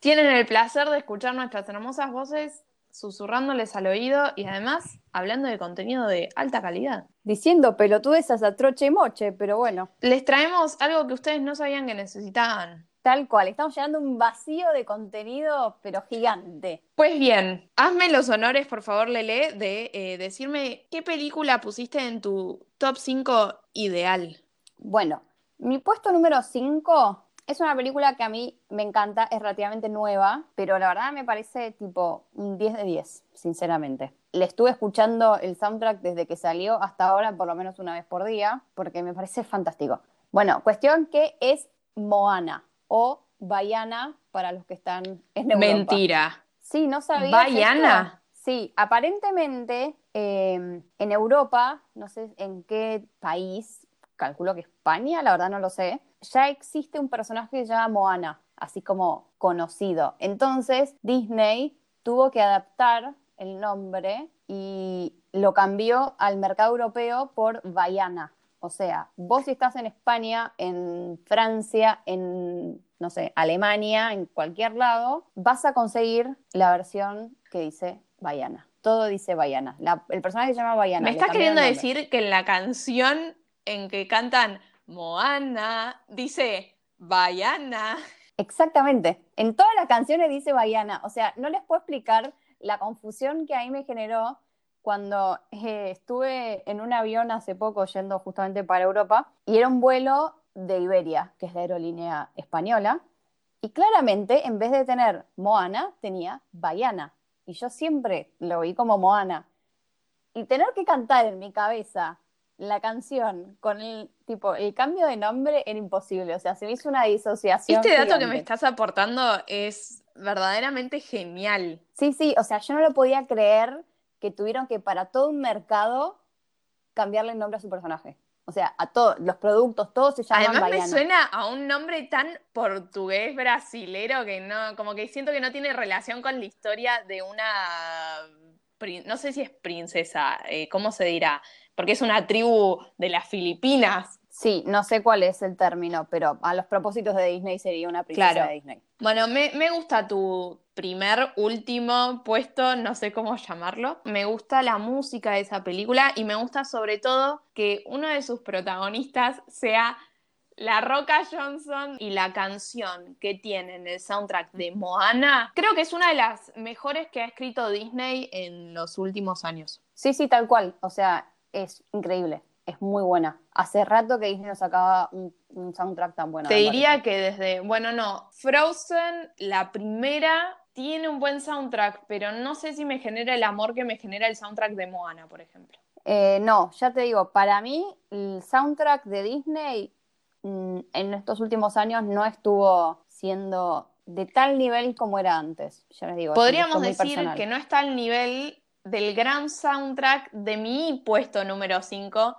A: Tienen el placer de escuchar nuestras hermosas voces susurrándoles al oído y además hablando de contenido de alta calidad.
B: Diciendo pelotudezas a troche y moche, pero bueno.
A: Les traemos algo que ustedes no sabían que necesitaban.
B: Tal cual, estamos llenando un vacío de contenido, pero gigante.
A: Pues bien, hazme los honores, por favor, Lele, de eh, decirme qué película pusiste en tu top 5 ideal.
B: Bueno, mi puesto número 5 es una película que a mí me encanta, es relativamente nueva, pero la verdad me parece tipo un 10 de 10, sinceramente. Le estuve escuchando el soundtrack desde que salió hasta ahora, por lo menos una vez por día, porque me parece fantástico. Bueno, cuestión que es Moana o Bayana para los que están en Europa.
A: Mentira.
B: Sí, no sabía.
A: ¿Bayana?
B: Sí, aparentemente em, en Europa, no sé en qué país, calculo que España, la verdad no lo sé, ya existe un personaje que se llama Moana, así como conocido. Entonces Disney tuvo que adaptar el nombre y lo cambió al mercado europeo por Bayana O sea, vos si estás en España, en Francia, en, no sé, Alemania, en cualquier lado, vas a conseguir la versión que dice Bayana. Todo dice Bayana. el personaje se llama Bayana.
A: Me estás queriendo decir que en la canción en que cantan Moana dice Bayana.
B: Exactamente. En todas las canciones dice Bayana. O sea, no les puedo explicar la confusión que ahí me generó cuando eh, estuve en un avión hace poco yendo justamente para Europa y era un vuelo de Iberia, que es la aerolínea española, y claramente en vez de tener Moana tenía Bayana, y yo siempre lo vi como Moana. Y tener que cantar en mi cabeza la canción con el tipo el cambio de nombre era imposible, o sea, se me hizo una disociación.
A: Este dato que me estás aportando es verdaderamente genial.
B: Sí, sí, o sea, yo no lo podía creer que tuvieron que para todo un mercado cambiarle el nombre a su personaje. O sea, a todos los productos, todos se llaman
A: Además me suena a un nombre tan portugués brasilero que no, como que siento que no tiene relación con la historia de una, no sé si es princesa, eh, ¿cómo se dirá? Porque es una tribu de las Filipinas.
B: Sí, no sé cuál es el término, pero a los propósitos de Disney sería una princesa de Disney.
A: Bueno, me, me gusta tu, primer, último puesto, no sé cómo llamarlo. Me gusta la música de esa película y me gusta sobre todo que uno de sus protagonistas sea la Roca Johnson y la canción que tiene en el soundtrack de Moana, creo que es una de las mejores que ha escrito Disney en los últimos años.
B: Sí, sí, tal cual. O sea, es increíble. Es muy buena. Hace rato que Disney nos sacaba un, soundtrack tan bueno.
A: Te diría que desde, bueno, no, Frozen, la primera, tiene un buen soundtrack, pero no sé si me genera el amor que me genera el soundtrack de Moana, por ejemplo.
B: Eh, no, ya te digo, para mí el soundtrack de Disney mm, en estos últimos años no estuvo siendo de tal nivel como era antes. Ya les digo.
A: Podríamos decir que no está al nivel del gran soundtrack de mi puesto número 5,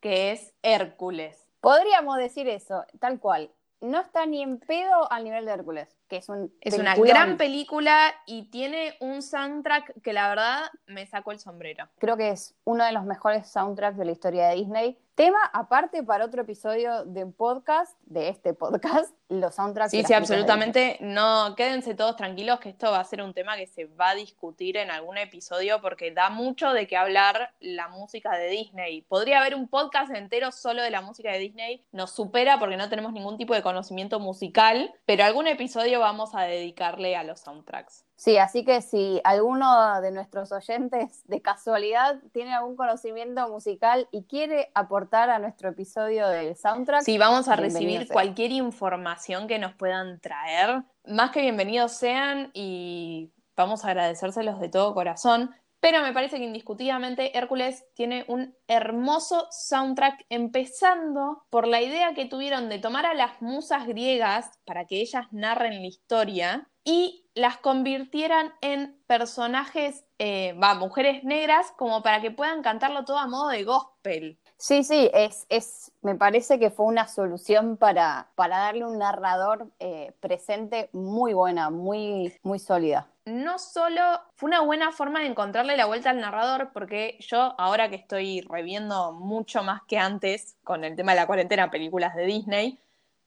A: que es Hércules.
B: Podríamos decir eso, tal cual. No está ni en pedo al nivel de Hércules que es un
A: es una gran película y tiene un soundtrack que la verdad me sacó el sombrero.
B: Creo que es uno de los mejores soundtracks de la historia de Disney. Tema aparte para otro episodio de podcast, de este podcast, [laughs] los soundtracks.
A: Sí, sí, absolutamente. No, quédense todos tranquilos que esto va a ser un tema que se va a discutir en algún episodio porque da mucho de qué hablar la música de Disney. Podría haber un podcast entero solo de la música de Disney. Nos supera porque no tenemos ningún tipo de conocimiento musical, pero algún episodio vamos a dedicarle a los soundtracks.
B: Sí, así que si alguno de nuestros oyentes [laughs] de casualidad tiene algún conocimiento musical y quiere aportar a nuestro episodio del soundtrack.
A: Sí, vamos a recibir cualquier información que nos puedan traer. Más que bienvenidos sean y vamos a agradecérselos de todo corazón. Pero me parece que indiscutidamente Hércules tiene un hermoso soundtrack, empezando por la idea que tuvieron de tomar a las musas griegas para que ellas narren la historia y las convirtieran en personajes, eh, va, mujeres negras, como para que puedan cantarlo todo a modo de gospel.
B: Sí, sí, es, es, me parece que fue una solución para, para darle un narrador eh, presente muy buena, muy, muy sólida.
A: No solo fue una buena forma de encontrarle la vuelta al narrador, porque yo ahora que estoy reviendo mucho más que antes con el tema de la cuarentena películas de Disney,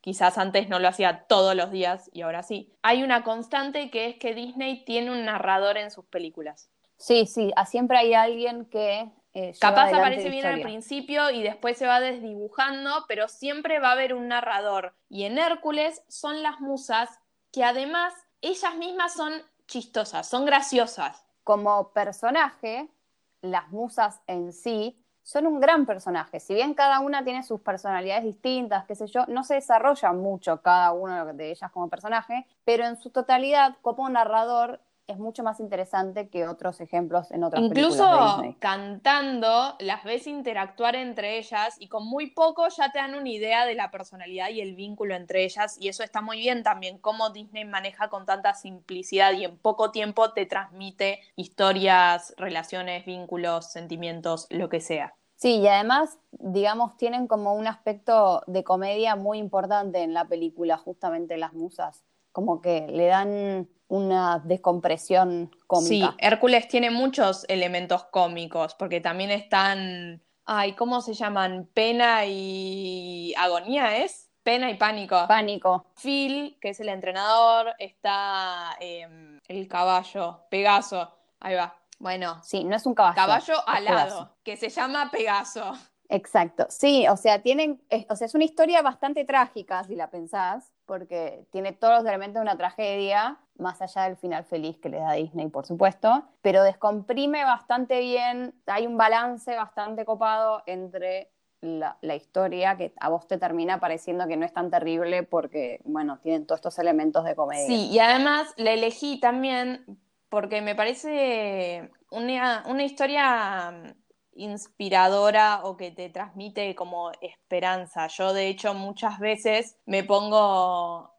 A: quizás antes no lo hacía todos los días y ahora sí, hay una constante que es que Disney tiene un narrador en sus películas.
B: Sí, sí, siempre hay alguien que
A: eh, Capaz aparece bien al principio y después se va desdibujando, pero siempre va a haber un narrador. Y en Hércules son las musas que además ellas mismas son chistosas, son graciosas.
B: Como personaje, las musas en sí son un gran personaje. Si bien cada una tiene sus personalidades distintas, qué sé yo, no se desarrolla mucho cada una de ellas como personaje, pero en su totalidad, como narrador, es mucho más interesante que otros ejemplos en otras
A: Incluso
B: películas de Disney.
A: cantando, las ves interactuar entre ellas y con muy poco ya te dan una idea de la personalidad y el vínculo entre ellas y eso está muy bien también, cómo Disney maneja con tanta simplicidad y en poco tiempo te transmite historias, relaciones, vínculos, sentimientos, lo que sea.
B: Sí, y además, digamos, tienen como un aspecto de comedia muy importante en la película, justamente las musas, como que le dan una descompresión cómica.
A: Sí, Hércules tiene muchos elementos cómicos, porque también están Ay, ¿cómo se llaman? Pena y agonía, ¿es? Pena y pánico.
B: Pánico.
A: Phil, que es el entrenador, está em, el caballo, Pegaso. Ahí va. Bueno.
B: Sí, no es un caballo.
A: Caballo alado, que se llama Pegaso.
B: Exacto. Sí, o sea, tienen, o sea, es una historia bastante trágica, si la pensás, porque tiene todos los elementos de una tragedia, más allá del final feliz que le da Disney, por supuesto, pero descomprime bastante bien, hay un balance bastante copado entre la, historia que a vos te termina pareciendo que no es tan terrible porque, bueno, tienen todos estos elementos de comedia.
A: Sí, y además la elegí también porque me parece una, una historia inspiradora o que te transmite como esperanza. Yo de hecho muchas veces me pongo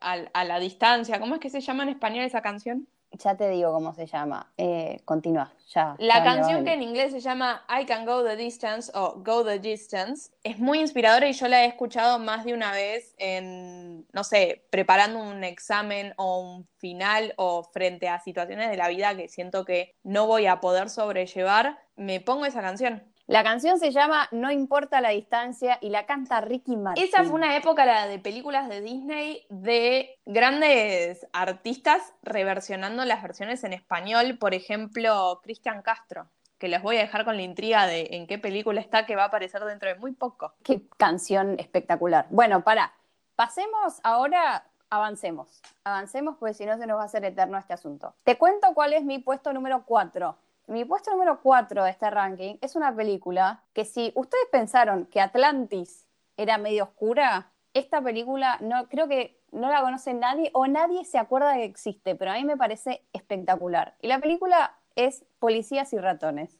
A: a, la distancia. ¿Cómo es que se llama en español esa canción?
B: Ya te digo cómo se llama. Eh, continúa, ya.
A: La canción que en inglés se llama I Can Go the Distance o Go the Distance es muy inspiradora y yo la he escuchado más de una vez en, no sé, preparando un examen o un final o frente a situaciones de la vida que siento que no voy a poder sobrellevar. Me pongo esa canción.
B: La canción se llama No importa la distancia y la canta Ricky Martin.
A: Esa fue una época la de películas de Disney de grandes artistas reversionando las versiones en español, por ejemplo, Cristian Castro, que les voy a dejar con la intriga de en qué película está que va a aparecer dentro de muy poco.
B: Qué canción espectacular. Bueno, para, pasemos ahora avancemos. Avancemos porque si no se nos va a hacer eterno este asunto. Te cuento cuál es mi puesto número 4. Mi puesto número 4 de este ranking es una película que si ustedes pensaron que Atlantis era medio oscura, esta película no creo que no la conoce nadie o nadie se acuerda que existe, pero a mí me parece espectacular. Y la película es Policías y ratones.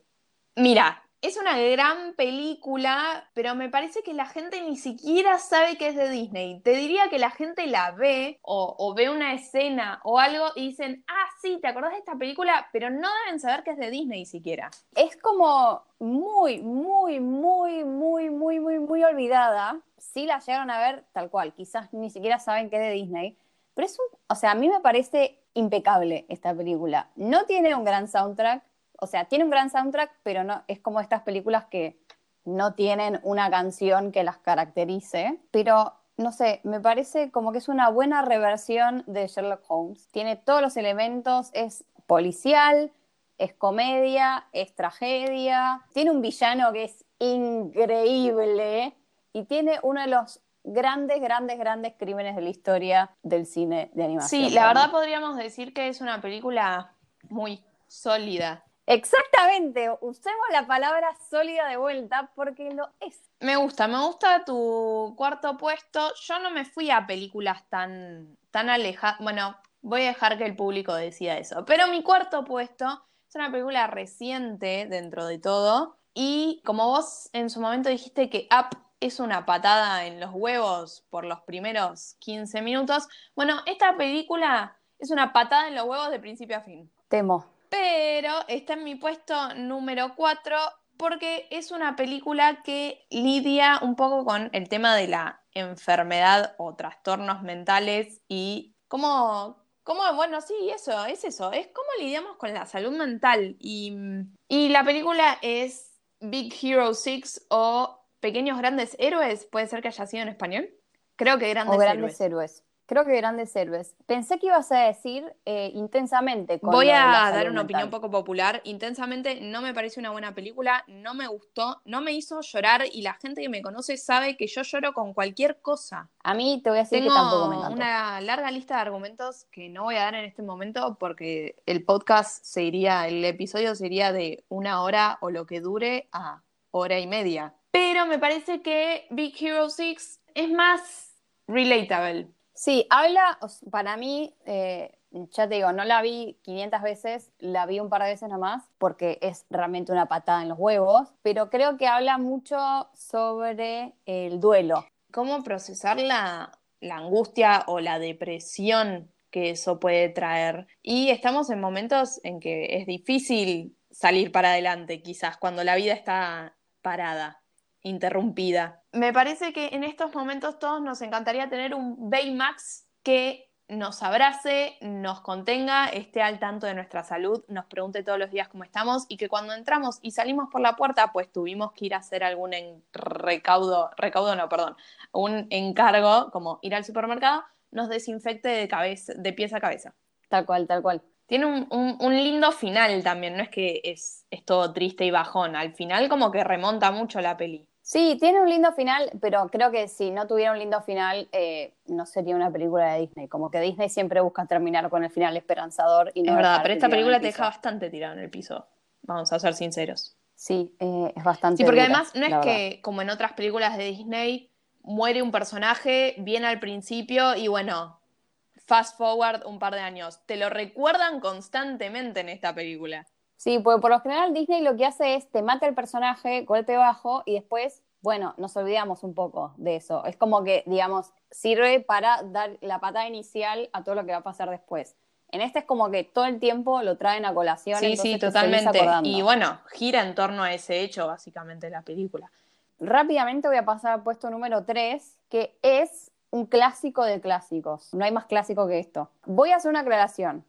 A: Mira, es una gran película, pero me parece que la gente ni siquiera sabe que es de Disney. Te diría que la gente la ve o, ve una escena o algo y dicen, ah, sí, ¿te acordás de esta película? Pero no deben saber que es de Disney siquiera.
B: Es como muy, muy, muy, muy, muy, muy, muy olvidada. Sí la llegaron a ver tal cual, quizás ni siquiera saben que es de Disney. Pero es un, o sea, a mí me parece impecable esta película. No tiene un gran soundtrack, o sea, tiene un gran soundtrack, pero no es como estas películas que no tienen una canción que las caracterice, pero no sé, me parece como que es una buena reversión de Sherlock Holmes. Tiene todos los elementos, es policial, es comedia, es tragedia, tiene un villano que es increíble y tiene uno de los grandes, grandes, grandes crímenes de la historia del cine de animación.
A: Sí, la verdad podríamos decir que es una película muy sólida.
B: Exactamente, usemos la palabra sólida de vuelta porque lo es.
A: Me gusta, me gusta tu cuarto puesto. Yo no me fui a películas tan, tan alejadas. Bueno, voy a dejar que el público decida eso. Pero mi cuarto puesto es una película reciente dentro de todo. Y como vos en su momento dijiste que Up es una patada en los huevos por los primeros 15 minutos, bueno, esta película es una patada en los huevos de principio a fin.
B: Temo
A: pero está en mi puesto número 4 porque es una película que lidia un poco con el tema de la enfermedad o trastornos mentales y cómo, cómo bueno, sí, eso, es eso, es cómo lidiamos con la salud mental. Y, la película es Big Hero 6 o Pequeños Grandes Héroes, puede ser que haya sido en español. Creo que Grandes,
B: o grandes héroes. Creo que grandes héroes. Pensé que ibas a decir eh, intensamente.
A: Voy a dar una opinión poco popular. Intensamente no me parece una buena película, no me gustó, no me hizo llorar y la gente que me conoce sabe que yo lloro con cualquier cosa.
B: A mí te voy a decir que tampoco me encantó.
A: una larga lista de argumentos que no voy a dar en este momento porque el podcast se iría, el episodio sería de una hora o lo que dure a hora y media. Pero me parece que Big Hero 6 es más relatable
B: Sí, habla, para mí, eh, ya te digo, no la vi 500 veces, la vi un par de veces nomás, porque es realmente una patada en los huevos, pero creo que habla mucho sobre el duelo.
A: ¿Cómo procesar la, la angustia o la depresión que eso puede traer? Y estamos en momentos en que es difícil salir para adelante, quizás, cuando la vida está parada interrumpida. Me parece que en estos momentos todos nos encantaría tener un Baymax que nos abrace, nos contenga, esté al tanto de nuestra salud, nos pregunte todos los días cómo estamos y que cuando entramos y salimos por la puerta, pues tuvimos que ir a hacer algún recaudo, recaudo no, perdón, un encargo, como ir al supermercado, nos desinfecte de, cabeza, de pies a cabeza.
B: Tal cual, tal cual.
A: Tiene un, lindo final también, no es que es, es todo triste y bajón, al final como que remonta mucho la peli.
B: Sí, tiene un lindo final, pero creo que si no tuviera un lindo final, eh, no sería una película de Disney. Como que Disney siempre busca terminar con el final esperanzador. Y no
A: es verdad, pero esta película te deja bastante tirado en el piso. Vamos a ser sinceros.
B: Sí, eh, es bastante.
A: Sí, porque además no es que, como en otras películas de Disney, muere un personaje bien al principio y bueno, fast forward un par de años. Te lo recuerdan constantemente en esta película.
B: Sí, porque por lo general Disney lo que hace es te mata el personaje, golpe bajo, y después, bueno, nos olvidamos un poco de eso. Es como que, digamos, sirve para dar la patada inicial a todo lo que va a pasar después. En este es como que todo el tiempo lo traen a colación.
A: Sí, sí, totalmente. Y bueno, gira en torno a ese hecho, básicamente, la película.
B: Rápidamente voy a pasar al puesto número 3, que es un clásico de clásicos. No hay más clásico que esto. Voy a hacer una aclaración,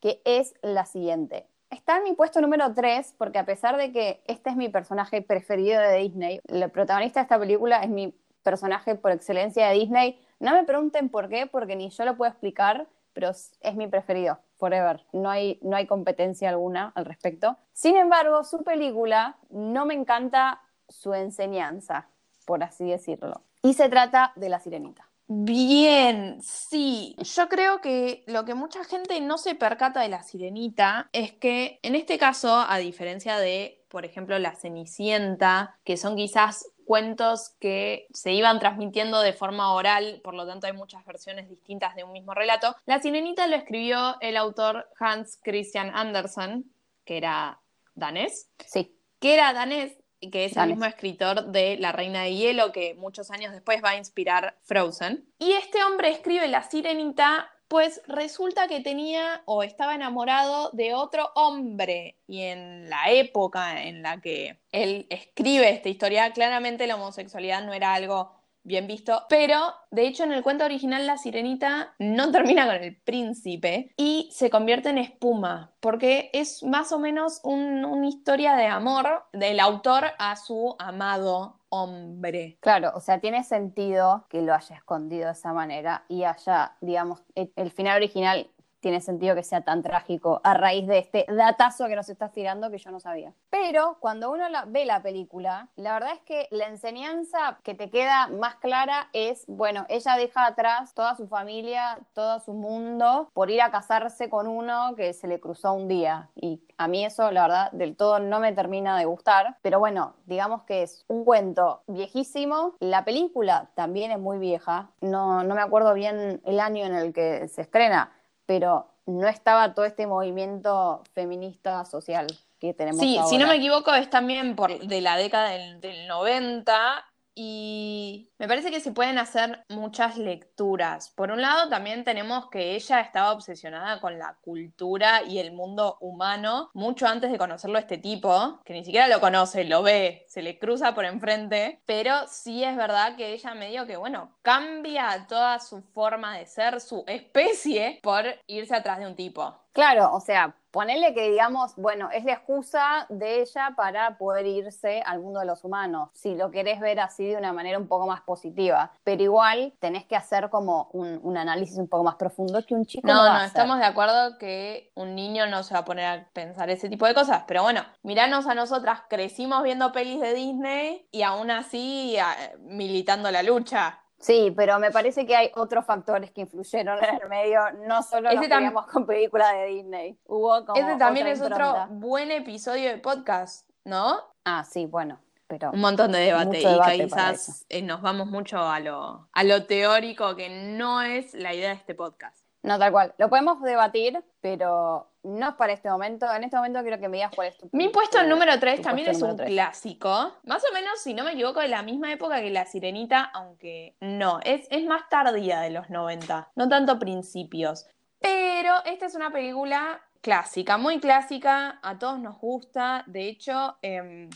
B: que es la siguiente. Está en mi puesto número 3 porque a pesar de que este es mi personaje preferido de Disney, el protagonista de esta película es mi personaje por excelencia de Disney, no me pregunten por qué, porque ni yo lo puedo explicar, pero es mi preferido, forever. No hay, no hay competencia alguna al respecto. Sin embargo, su película no me encanta su enseñanza, por así decirlo. Y se trata de La Sirenita.
A: Bien, sí. [laughs] Yo creo que lo que mucha gente no se percata de la sirenita es que en este caso, a diferencia de, por ejemplo, la Cenicienta, que son quizás cuentos que se iban transmitiendo de forma oral, por lo tanto hay muchas versiones distintas de un mismo relato, la sirenita lo escribió el autor Hans Christian Andersen, que era danés.
B: Sí.
A: Que era danés que es el mismo escritor de La Reina de Hielo, que muchos años después va a inspirar Frozen. Y este hombre escribe La Sirenita, pues resulta que tenía o estaba enamorado de otro hombre. Y en la época en la que él escribe esta historia, claramente la homosexualidad no era algo bien visto. Pero, de hecho, en el cuento original la sirenita no [laughs] termina con el príncipe y se convierte en espuma, porque es más o menos una historia de amor del autor a su amado hombre.
B: Claro, o sea, tiene sentido que lo haya escondido de esa manera y haya, digamos, el final original tiene sentido que sea tan trágico a raíz de este datazo que nos estás tirando que yo no sabía. Pero cuando uno ve la película, la verdad es que la enseñanza que te queda más clara es, bueno, ella deja atrás toda su familia, todo su mundo, por ir a casarse con uno que se le cruzó un día. Y a mí eso, la verdad, del todo no me termina de gustar. Pero bueno, digamos que es un cuento viejísimo. La película también es muy vieja. No, no me acuerdo bien el año en el que se estrena pero no estaba todo este movimiento feminista social que tenemos
A: sí,
B: Sí,
A: si no me equivoco, es también por, de la década del, del 90 y me parece que se pueden hacer muchas lecturas. Por un lado, también tenemos que ella estaba obsesionada con la cultura y el mundo humano mucho antes de conocerlo este tipo, que ni siquiera lo conoce, lo ve, se le cruza por enfrente, pero sí es verdad que ella medio que, bueno, cambia toda su forma de ser, su especie, por irse atrás de un tipo.
B: Claro, o sea, ponerle que digamos, bueno, es la excusa de ella para poder irse al mundo de los humanos, si lo querés ver así de una manera un poco más positiva, pero igual tenés que hacer como un, análisis un poco más profundo que un chico.
A: No, no, estamos de acuerdo que un niño no se va a poner a pensar ese tipo de cosas, pero bueno, miranos a nosotras, crecimos viendo pelis de Disney y aún así militando la lucha.
B: Sí, pero me parece que hay otros factores que influyeron en el medio, no solo Ese nos con películas de Disney. Hubo como
A: Ese también es otro buen episodio de podcast, ¿no?
B: Ah, sí, bueno, pero...
A: Un montón de debate, y quizás eh, nos vamos mucho a lo, a lo teórico, que no es la idea de este podcast.
B: No, tal cual. Lo podemos debatir, pero no es para este momento. En este momento quiero que me digas cuál es tu.
A: Mi puesto número 3 también es un clásico. Más o menos, si no me equivoco, de la misma época que La Sirenita, aunque no, es, es más tardía de los 90, no tanto principios. Pero esta es una película clásica, muy clásica, a todos nos gusta. De hecho, em,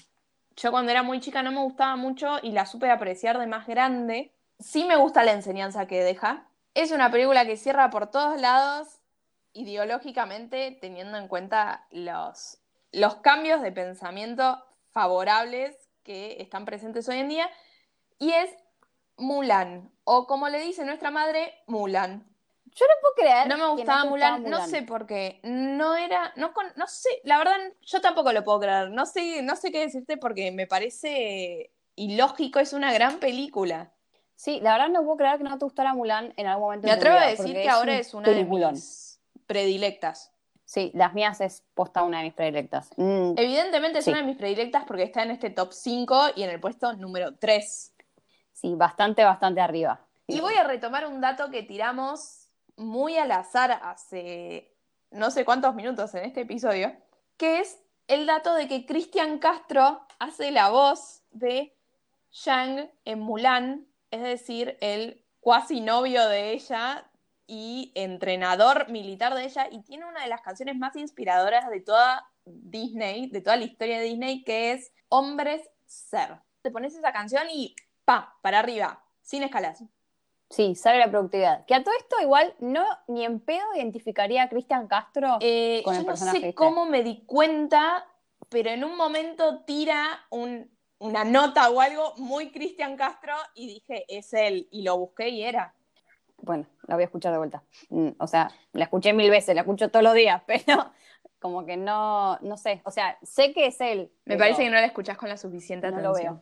A: yo cuando era muy chica no me gustaba mucho y la supe apreciar de más grande. Sí me gusta la enseñanza que deja, Es una película que cierra por todos lados ideológicamente, teniendo en cuenta los, los cambios de pensamiento favorables que están presentes hoy en día, y es Mulan, o como le dice nuestra madre, Mulan.
B: Yo no puedo creer.
A: No me gustaba, Mulan, no sé por qué. No era, no, no sé, la verdad, yo tampoco lo puedo creer. No sé, no sé qué decirte porque me parece ilógico, es una gran película.
B: Sí, la verdad no puedo creer que no te gustara Mulan en algún momento.
A: Me atrevo a decir que ahora es una de mis predilectas.
B: Sí, las mías es posta una de mis predilectas.
A: Mm, Evidentemente es una de mis predilectas porque está en este top 5 y en el puesto número 3.
B: Sí, bastante, bastante arriba.
A: Y voy a retomar un dato que tiramos muy al azar hace no sé cuántos minutos en este episodio, que es el dato de que Cristian Castro hace la voz de Shang en Mulan, es decir, el cuasi novio de ella y entrenador militar de ella, y tiene una de las canciones más inspiradoras de toda Disney, de toda la historia de Disney, que es Hombres Ser. Te pones esa canción y pa, para arriba, sin escalas.
B: Sí, sale la productividad. Que a todo esto igual no ni en pedo identificaría a Cristian Castro
A: eh, con el yo no sé este. cómo me di cuenta, pero en un momento tira una nota o algo muy Cristian Castro y dije, es él, y lo busqué y era.
B: Bueno, la voy a escuchar de vuelta. Mm, o sea, la escuché mil veces, la escucho todos los días, [laughs] pero como que no, no sé. O sea, sé que es él.
A: Me parece que no la escuchás con la suficiente atención. No lo veo.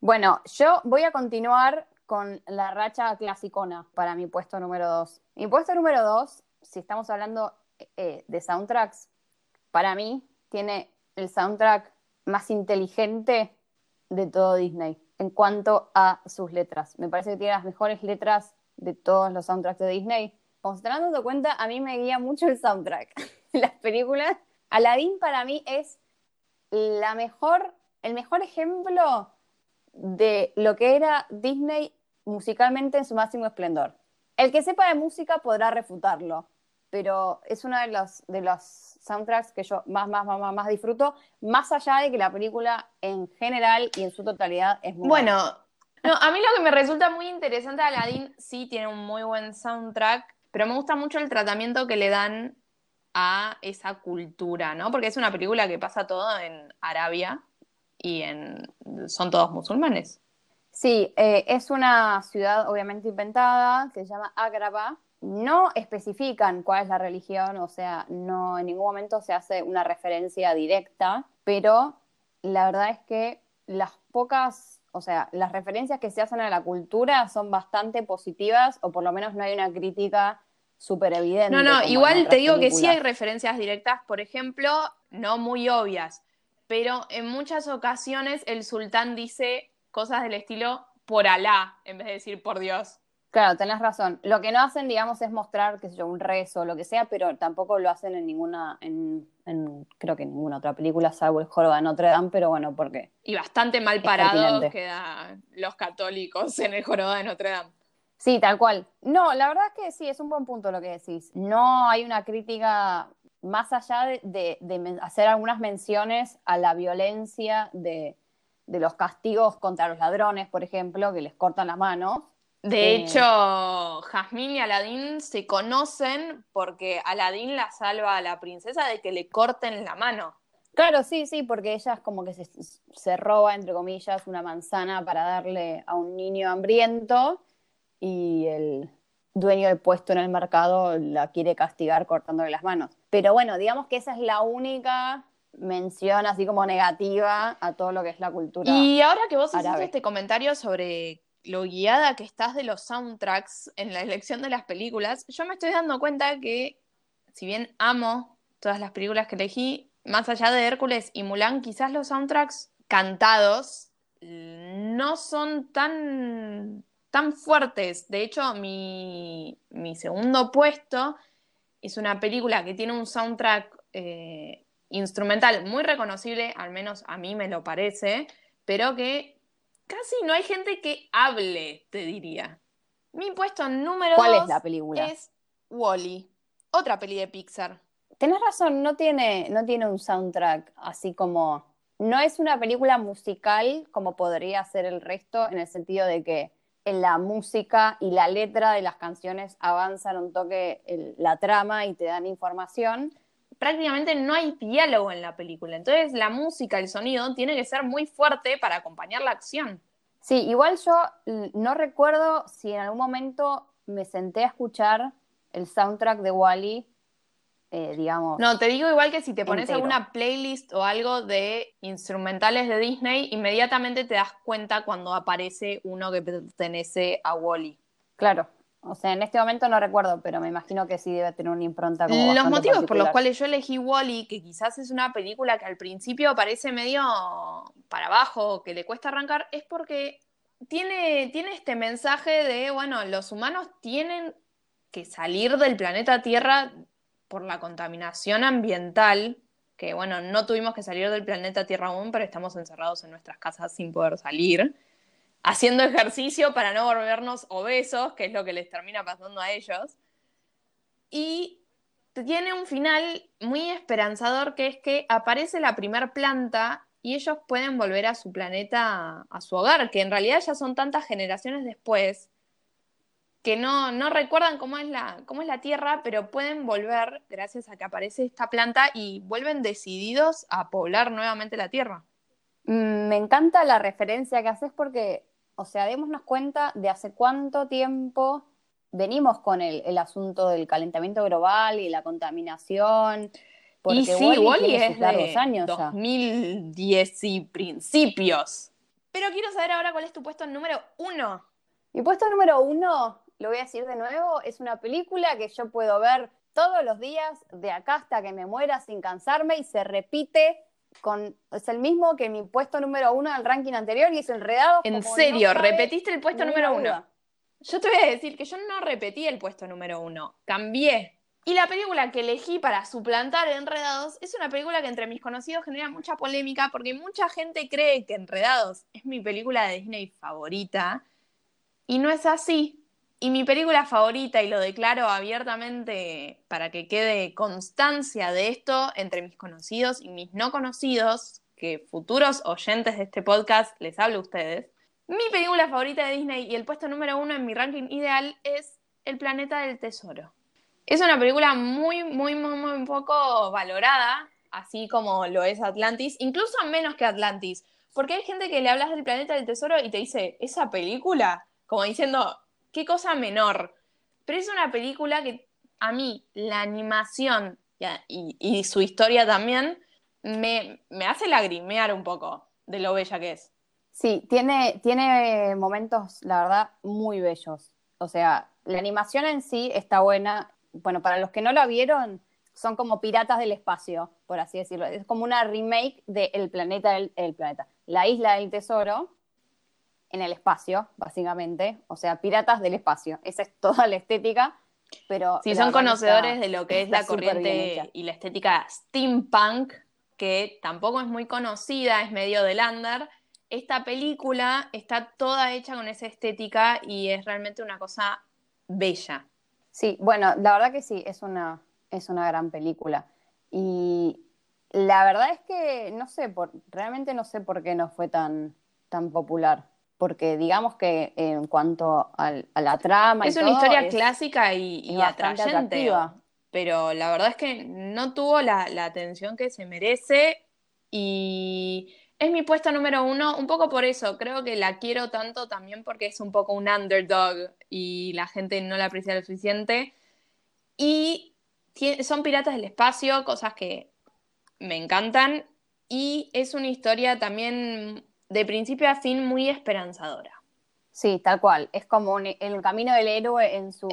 B: Bueno, yo voy a continuar con la racha clasicona para mi puesto número dos. Mi puesto número dos, si estamos hablando eh, de soundtracks, para mí tiene el soundtrack más inteligente de todo Disney en cuanto a sus letras. Me parece que tiene las mejores letras de todos los soundtracks de Disney. Como se están dando cuenta, a mí me guía mucho el soundtrack [laughs] las películas. Aladdin para mí es la mejor, el mejor ejemplo de lo que era Disney musicalmente en su máximo esplendor. El que sepa de música podrá refutarlo, pero es uno de los, de los soundtracks que yo más, más, más, más disfruto, más allá de que la película en general y en su totalidad es muy
A: bueno. No, a mí lo que me resulta muy interesante Aladdin sí tiene un muy buen soundtrack, pero me gusta mucho el tratamiento que le dan a esa cultura, ¿no? Porque es una película que pasa todo en Arabia y en son todos musulmanes.
B: Sí, eh, es una ciudad obviamente inventada, se llama Agraba. No especifican cuál es la religión, o sea, no en ningún momento se hace una referencia directa, pero la verdad es que las pocas, o sea, las referencias que se hacen a la cultura son bastante positivas, o por lo menos no hay una crítica súper evidente.
A: No, no, igual te digo que sí hay referencias directas, por ejemplo, no muy obvias, pero en muchas ocasiones el sultán dice cosas del estilo por Alá, en vez de decir por Dios.
B: Claro, tenés razón. Lo que no hacen, digamos, es mostrar, qué sé yo, un rezo o lo que sea, pero tampoco lo hacen en ninguna, en, creo que en ninguna otra película, salvo el Joro de Notre Dame, pero bueno, ¿por qué?
A: Y bastante mal parados quedan los católicos en el Joro de Notre Dame.
B: Sí, tal cual. No, la verdad es que sí, es un buen punto lo que decís. No hay una crítica más allá de hacer algunas menciones a la violencia de, de los castigos contra los ladrones, por ejemplo, que les cortan las manos.
A: De eh, hecho, Jazmín y Aladín se conocen porque Aladín la salva a la princesa de que le corten la mano.
B: Claro, sí, sí, porque ella es como que se, se roba, entre comillas, una manzana para darle a un niño hambriento y el dueño del puesto en el mercado la quiere castigar cortándole las manos. Pero bueno, digamos que esa es la única mención así como negativa a todo lo que es la cultura.
A: Y ahora que vos hiciste este comentario sobre lo guiada que estás de los soundtracks en la elección de las películas, yo me estoy dando cuenta que, si bien amo todas las películas que elegí, más allá de Hércules y Mulan, quizás los soundtracks cantados no son tan, tan fuertes. De hecho, mi, segundo puesto es una película que tiene un soundtrack eh, instrumental muy reconocible, al menos a mí me lo parece, pero que casi no hay gente que hable, te diría. Mi puesto número
B: ¿Cuál es la película?
A: Es Wally, otra peli de Pixar.
B: Tenés razón, no tiene, no tiene un soundtrack así como. No es una película musical como podría ser el resto, en el sentido de que la música y la letra de las canciones avanzan un toque la trama y te dan información.
A: Prácticamente no hay diálogo en la película, entonces la música, el sonido tiene que ser muy fuerte para acompañar la acción.
B: Sí, igual yo no recuerdo si en algún momento me senté a escuchar el soundtrack de Wally eh, digamos.
A: No, te digo igual que si te pones alguna playlist o algo de instrumentales de Disney, inmediatamente te das cuenta cuando aparece uno que pertenece a Wally.
B: Claro. O sea, en este momento no recuerdo, pero me imagino que sí debe tener una impronta como
A: Los motivos por los cuales yo elegí Wally, que quizás es una película que al principio parece medio para abajo, que le cuesta arrancar, es porque tiene, tiene este mensaje de, bueno, los humanos tienen que salir del planeta Tierra por la contaminación ambiental, que bueno, no tuvimos que salir del planeta Tierra aún, pero estamos encerrados en nuestras casas sin poder salir, haciendo ejercicio para no volvernos obesos, que es lo que les termina pasando a ellos. Y tiene un final muy esperanzador, que es que aparece la primer planta y ellos pueden volver a su planeta, a su hogar, que en realidad ya son tantas generaciones después que no, no recuerdan cómo es, la, cómo es la Tierra, pero pueden volver gracias a que aparece esta planta y vuelven decididos a poblar nuevamente la Tierra.
B: Mm, me encanta la referencia que haces porque, o sea, démonos cuenta de hace cuánto tiempo venimos con el, el asunto del calentamiento global y la contaminación.
A: Porque y sí, Wally, es de años 2010 y principios. Pero quiero saber ahora cuál es tu puesto número uno.
B: Mi puesto número uno lo voy a decir de nuevo, es una película que yo puedo ver todos los días, de acá hasta que me muera sin cansarme y se repite con, es el mismo que mi puesto número uno del ranking anterior y es enredado.
A: En serio, repetiste el puesto número uno. Yo te voy a decir que yo no repetí el puesto número uno, cambié. Y la película que elegí para suplantar Enredados es una película que entre mis conocidos genera mucha polémica porque mucha gente cree que Enredados es mi película de Disney favorita y no es así. Y mi película favorita, y lo declaro abiertamente para que quede constancia de esto entre mis conocidos y mis no conocidos, que futuros oyentes de este podcast les hablo a ustedes, mi película favorita de Disney y el puesto número uno en mi ranking ideal es El planeta del tesoro. Es una película muy, muy, muy, muy poco valorada, así como lo es Atlantis, incluso menos que Atlantis, porque hay gente que le hablas del planeta del tesoro y te dice, esa película, como diciendo, qué cosa menor. Pero es una película que a mí la animación y, su historia también me, hace lagrimear un poco de lo bella que es.
B: Sí, tiene, tiene momentos, la verdad, muy bellos. O sea, la animación en sí está buena. Bueno, para los que no la vieron, son como piratas del espacio, por así decirlo. Es como una remake de El planeta, el planeta, la isla del tesoro, en el espacio, básicamente. O sea, piratas del espacio. Esa es toda la estética. Pero
A: si son conocedores de lo que es la corriente y la estética steampunk, que tampoco es muy conocida, es medio de lander, esta película está toda hecha con esa estética y es realmente una cosa bella.
B: Sí, bueno, la verdad que sí, es una, es una gran película. Y la verdad es que no sé, por, realmente no sé por qué no fue tan, tan popular porque digamos que en cuanto a la trama...
A: Es una historia clásica y, atrayente, pero la verdad es que no tuvo la, atención que se merece y es mi puesta número uno, un poco por eso, creo que la quiero tanto también porque es un poco un underdog y la gente no la aprecia lo suficiente. Y son piratas del espacio, cosas que me encantan. Y es una historia también de principio a fin muy esperanzadora.
B: Sí, tal cual. Es como el camino del héroe en su,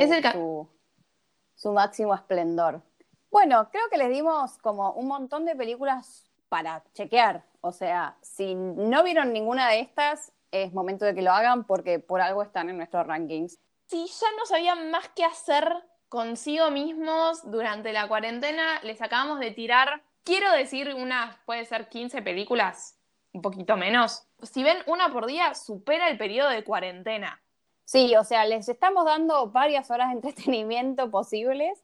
B: su, máximo esplendor. Bueno, creo que les dimos como un montón de películas para chequear. O sea, si no vieron ninguna de estas, es momento de que lo hagan porque por algo están en nuestros rankings.
A: Si ya no sabían más qué hacer consigo mismos durante la cuarentena, les acabamos de tirar, quiero decir, unas, puede ser 15 películas un poquito menos. Si ven una por día, supera el periodo de cuarentena.
B: Sí, o sea, les estamos dando varias horas de entretenimiento posibles.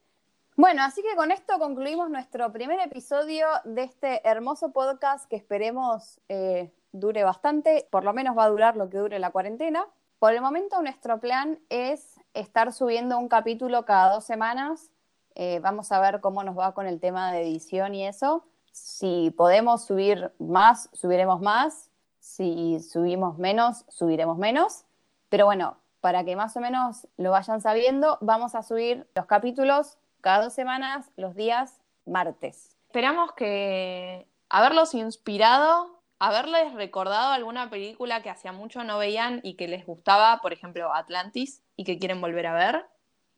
B: Bueno, así que con esto concluimos nuestro primer episodio de este hermoso podcast que esperemos eh, dure bastante, por lo menos va a durar lo que dure la cuarentena. Por el momento nuestro plan es estar subiendo un capítulo cada dos semanas. Eh, vamos a ver cómo nos va con el tema de edición y eso. Si podemos subir más, subiremos más. Si subimos menos, subiremos menos. Pero bueno, para que más o menos lo vayan sabiendo, vamos a subir los capítulos cada dos semanas, los días martes.
A: Esperamos que haberlos inspirado, haberles recordado alguna película que hacía mucho no veían y que les gustaba, por ejemplo Atlantis, y que quieren volver a ver.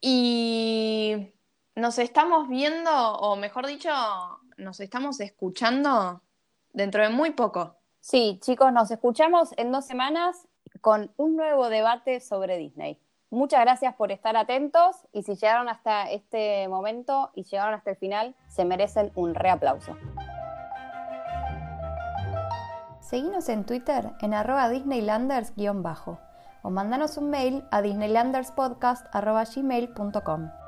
A: Y nos estamos viendo, o mejor dicho, nos estamos escuchando dentro de muy poco.
B: Sí, chicos, nos escuchamos en dos semanas con un nuevo debate sobre Disney. Muchas gracias por estar atentos y si llegaron hasta este momento y llegaron hasta el final, se merecen un reaplauso. Seguinos en Twitter en arroba disneylanders-bajo o mandanos un mail a disneylanderspodcast.gmail.com.